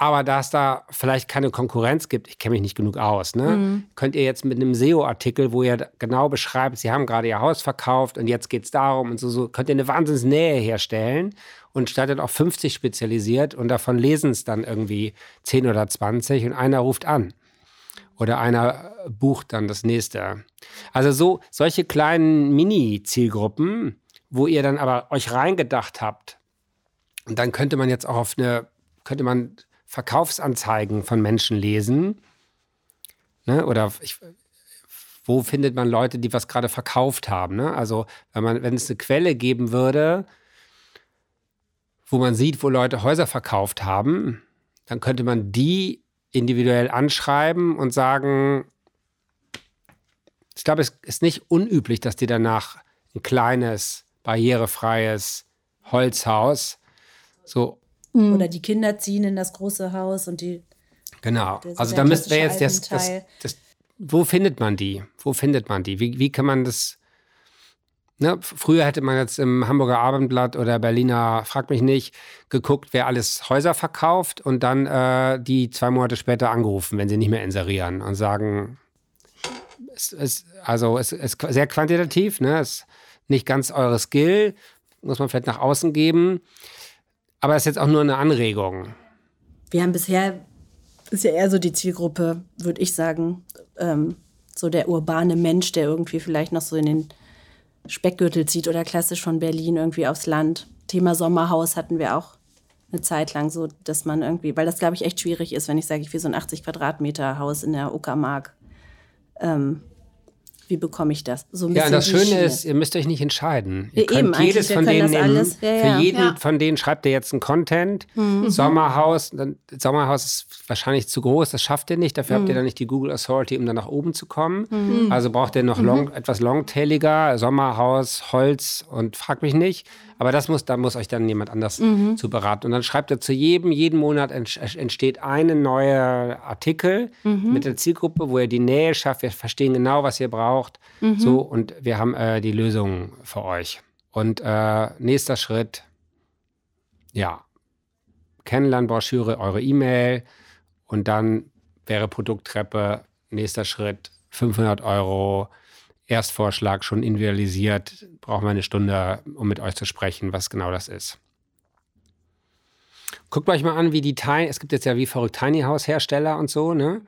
Aber da es da vielleicht keine Konkurrenz gibt, ich kenne mich nicht genug aus, ne? Mhm. könnt ihr jetzt mit einem SEO-Artikel, wo ihr genau beschreibt, Sie haben gerade Ihr Haus verkauft und jetzt geht es darum und so, so, könnt ihr eine Wahnsinnsnähe herstellen und startet auf 50 spezialisiert und davon lesen es dann irgendwie 10 oder 20 und einer ruft an. Oder einer bucht dann das nächste. Also so solche kleinen Mini-Zielgruppen, wo ihr dann aber euch reingedacht habt. Und dann könnte man jetzt auch auf eine, könnte man Verkaufsanzeigen von Menschen lesen. Ne? Oder ich, wo findet man Leute, die was gerade verkauft haben? Ne? Also, wenn, man, wenn es eine Quelle geben würde, wo man sieht, wo Leute Häuser verkauft haben, dann könnte man die individuell anschreiben und sagen, ich glaube, es ist nicht unüblich, dass die danach ein kleines, barrierefreies Holzhaus so Mhm. Oder die Kinder ziehen in das große Haus und die. Genau. Also da müsste wir jetzt das, das, das, Wo findet man die? Wo findet man die? Wie, wie kann man das. Ne, früher hätte man jetzt im Hamburger Abendblatt oder Berliner, frag mich nicht, geguckt, wer alles Häuser verkauft und dann äh, die zwei Monate später angerufen, wenn sie nicht mehr inserieren und sagen, es ist, also es ist sehr quantitativ, ne? Es ist nicht ganz eure Skill, muss man vielleicht nach außen geben. Aber es ist jetzt auch nur eine Anregung. Wir haben bisher, ist ja eher so die Zielgruppe, würde ich sagen, ähm, so der urbane Mensch, der irgendwie vielleicht noch so in den Speckgürtel zieht oder klassisch von Berlin irgendwie aufs Land. Thema Sommerhaus hatten wir auch eine Zeit lang so, dass man irgendwie, weil das glaube ich echt schwierig ist, wenn ich sage, ich will so ein 80 Quadratmeter Haus in der Uckermark. Ähm, wie bekomme ich das? So ja, und das Schöne Schiene. ist, ihr müsst euch nicht entscheiden. Ihr ja, könnt eben, jedes von denen nehmen. Ja, ja. Für jeden von denen schreibt ihr jetzt einen Content. Mhm. Sommerhaus, dann, Sommerhaus ist wahrscheinlich zu groß, das schafft ihr nicht. Dafür mhm. habt ihr mhm. dann nicht die Google Authority, um dann nach oben zu kommen. Mhm. Also braucht ihr noch long, mhm. etwas longtailiger, Sommerhaus, Holz und frag mich nicht. Aber das muss, da muss euch dann jemand anders mhm. zu beraten. Und dann schreibt er zu jedem, jeden Monat entsteht eine neue Artikel mhm. mit der Zielgruppe, wo ihr die Nähe schafft. Wir verstehen genau, was ihr braucht. Mhm. So, und wir haben äh, die Lösung für euch. Und äh, nächster Schritt, ja, Kennenlernbroschüre, eure E-Mail und dann wäre Produkttreppe, nächster Schritt 500 Euro, Erstvorschlag schon individualisiert, brauchen wir eine Stunde, um mit euch zu sprechen, was genau das ist. Guckt euch mal an, wie die Tiny, es gibt jetzt ja wie verrückt Tiny House Hersteller und so, ne?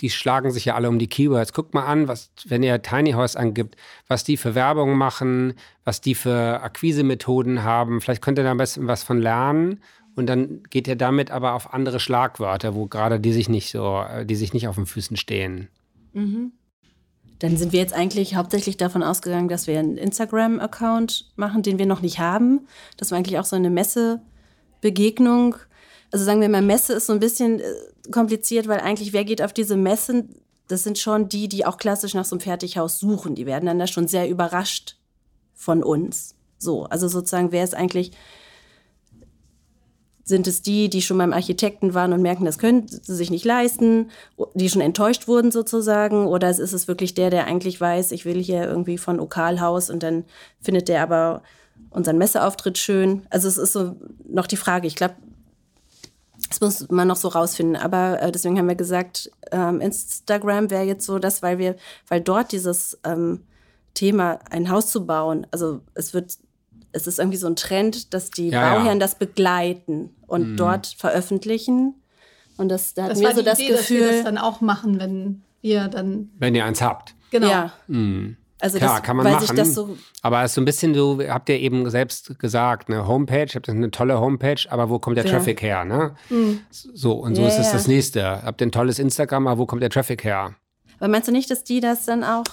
Die schlagen sich ja alle um die Keywords. Guckt mal an, was, wenn ihr Tiny House angibt, was die für Werbung machen, was die für Akquisemethoden haben. Vielleicht könnt ihr da ein bisschen was von lernen und dann geht ihr damit aber auf andere Schlagwörter, wo gerade die sich nicht so, die sich nicht auf den Füßen stehen. Mhm. Dann sind wir jetzt eigentlich hauptsächlich davon ausgegangen, dass wir einen Instagram-Account machen, den wir noch nicht haben. Das war eigentlich auch so eine Messebegegnung. Also sagen wir mal, Messe ist so ein bisschen äh, kompliziert, weil eigentlich wer geht auf diese Messen? Das sind schon die, die auch klassisch nach so einem Fertighaus suchen. Die werden dann da schon sehr überrascht von uns. So, also sozusagen, wer ist eigentlich sind es die, die schon beim Architekten waren und merken, das können sie sich nicht leisten, die schon enttäuscht wurden sozusagen? Oder ist es wirklich der, der eigentlich weiß, ich will hier irgendwie von Okalhaus und dann findet der aber unseren Messeauftritt schön? Also es ist so noch die Frage. Ich glaube, das muss man noch so rausfinden. Aber äh, deswegen haben wir gesagt, ähm, Instagram wäre jetzt so das, weil wir, weil dort dieses ähm, Thema, ein Haus zu bauen, also es wird es ist irgendwie so ein Trend, dass die ja, Bauherren ja. das begleiten und mhm. dort veröffentlichen. Und das, da das hatten wir so das Idee, Gefühl. Dass wir das dann auch machen, wenn ihr dann. Wenn ihr eins habt. Genau. Ja. Mhm. Also Klar, das, kann man machen. So aber es ist so ein bisschen, du habt ja eben selbst gesagt, eine Homepage, habt eine tolle Homepage, aber wo kommt der ja. Traffic her? Ne? Mhm. So, und so ja, ist es das nächste. Habt ihr ein tolles Instagram, aber wo kommt der Traffic her? Aber meinst du nicht, dass die das dann auch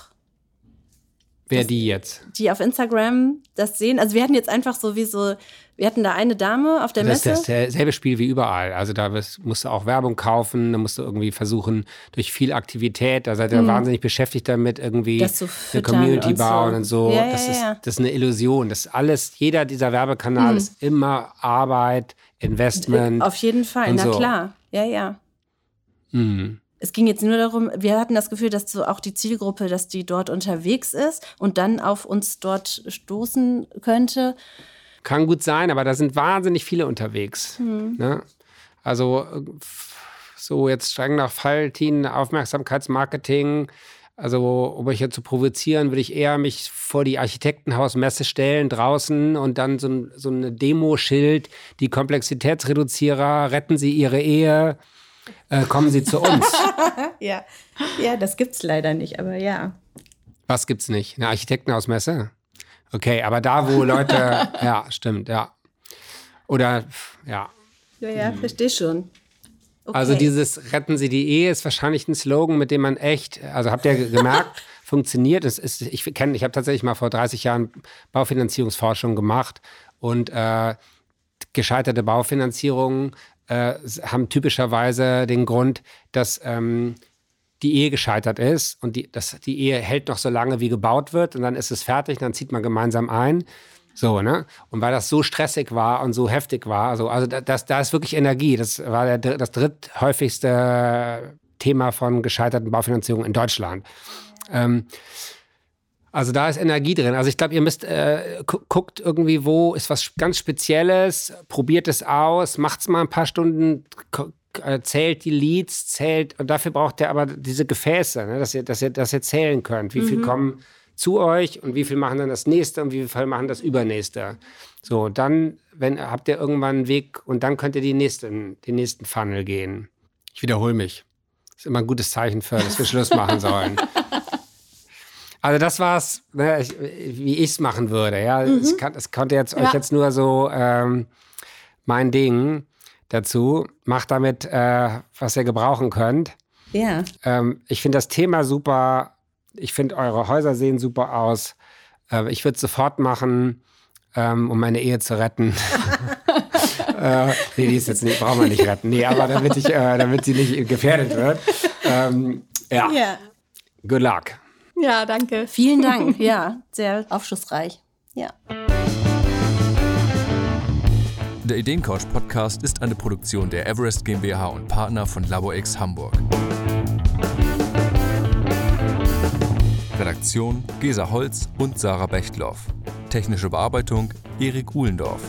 Wer die jetzt? Die auf Instagram das sehen. Also wir hatten jetzt einfach so wie so, wir hatten da eine Dame auf der das Messe. Das ist dasselbe Spiel wie überall. Also da musst du auch Werbung kaufen, da musst du irgendwie versuchen, durch viel Aktivität, da seid ihr mhm. wahnsinnig beschäftigt damit, irgendwie eine Community und bauen so. und so. Ja, das, ja, ist, das ist eine Illusion. Das ist alles, jeder dieser Werbekanal mhm. ist immer Arbeit, Investment. Auf jeden Fall, na so. klar. Ja, ja. Mhm. Es ging jetzt nur darum, wir hatten das Gefühl, dass so auch die Zielgruppe, dass die dort unterwegs ist und dann auf uns dort stoßen könnte. Kann gut sein, aber da sind wahnsinnig viele unterwegs. Mhm. Ne? Also so jetzt streng nach Falltin, Aufmerksamkeitsmarketing. Also, um euch jetzt zu provozieren, würde ich eher mich vor die Architektenhausmesse stellen draußen und dann so, so eine Demoschild, die Komplexitätsreduzierer, retten Sie Ihre Ehe, äh, kommen Sie zu uns. ja. ja, das es leider nicht, aber ja. Was gibt's nicht? Eine Architektenhausmesse? Okay, aber da, wo Leute, ja, stimmt, ja. Oder, ja. Ja, ja, verstehe schon. Okay. Also dieses Retten Sie die Ehe ist wahrscheinlich ein Slogan, mit dem man echt, also habt ihr gemerkt, funktioniert. Es ist, ich kenne, ich habe tatsächlich mal vor 30 Jahren Baufinanzierungsforschung gemacht und äh, gescheiterte Baufinanzierungen äh, haben typischerweise den Grund, dass ähm, die Ehe gescheitert ist und die, das, die Ehe hält noch so lange, wie gebaut wird und dann ist es fertig, dann zieht man gemeinsam ein. So, ne? Und weil das so stressig war und so heftig war, also, also das, da ist wirklich Energie. Das war der, das dritthäufigste Thema von gescheiterten Baufinanzierungen in Deutschland. Ähm, also da ist Energie drin. Also ich glaube, ihr müsst äh, guckt irgendwie, wo ist was ganz Spezielles, probiert es aus, macht es mal ein paar Stunden, äh, zählt die Leads, zählt und dafür braucht ihr aber diese Gefäße, ne, dass ihr, dass ihr, dass ihr zählen könnt. Wie mhm. viel kommen zu euch und wie viel machen dann das nächste und wie viel machen das übernächste. So, dann, wenn habt ihr irgendwann einen Weg und dann könnt ihr die nächsten, den nächsten Funnel gehen. Ich wiederhole mich. Das ist immer ein gutes Zeichen für, dass wir Schluss machen sollen. Also das war's, ne, ich, wie ich es machen würde. Ja, mhm. ich, kann, ich konnte jetzt ja. euch jetzt nur so ähm, mein Ding dazu. Macht damit, äh, was ihr gebrauchen könnt. Ja. Ähm, ich finde das Thema super. Ich finde eure Häuser sehen super aus. Äh, ich würde es sofort machen, ähm, um meine Ehe zu retten. äh, nee, die ist jetzt nicht, brauchen wir nicht retten. Nee, aber damit, ich, äh, damit sie nicht gefährdet wird. Ähm, ja. ja. Good luck. Ja, danke. Vielen Dank. Ja, sehr aufschlussreich. Ja. Der Ideencouch Podcast ist eine Produktion der Everest GmbH und Partner von LaborX Hamburg. Redaktion Gesa Holz und Sarah Bechtloff. Technische Bearbeitung Erik Uhlendorf.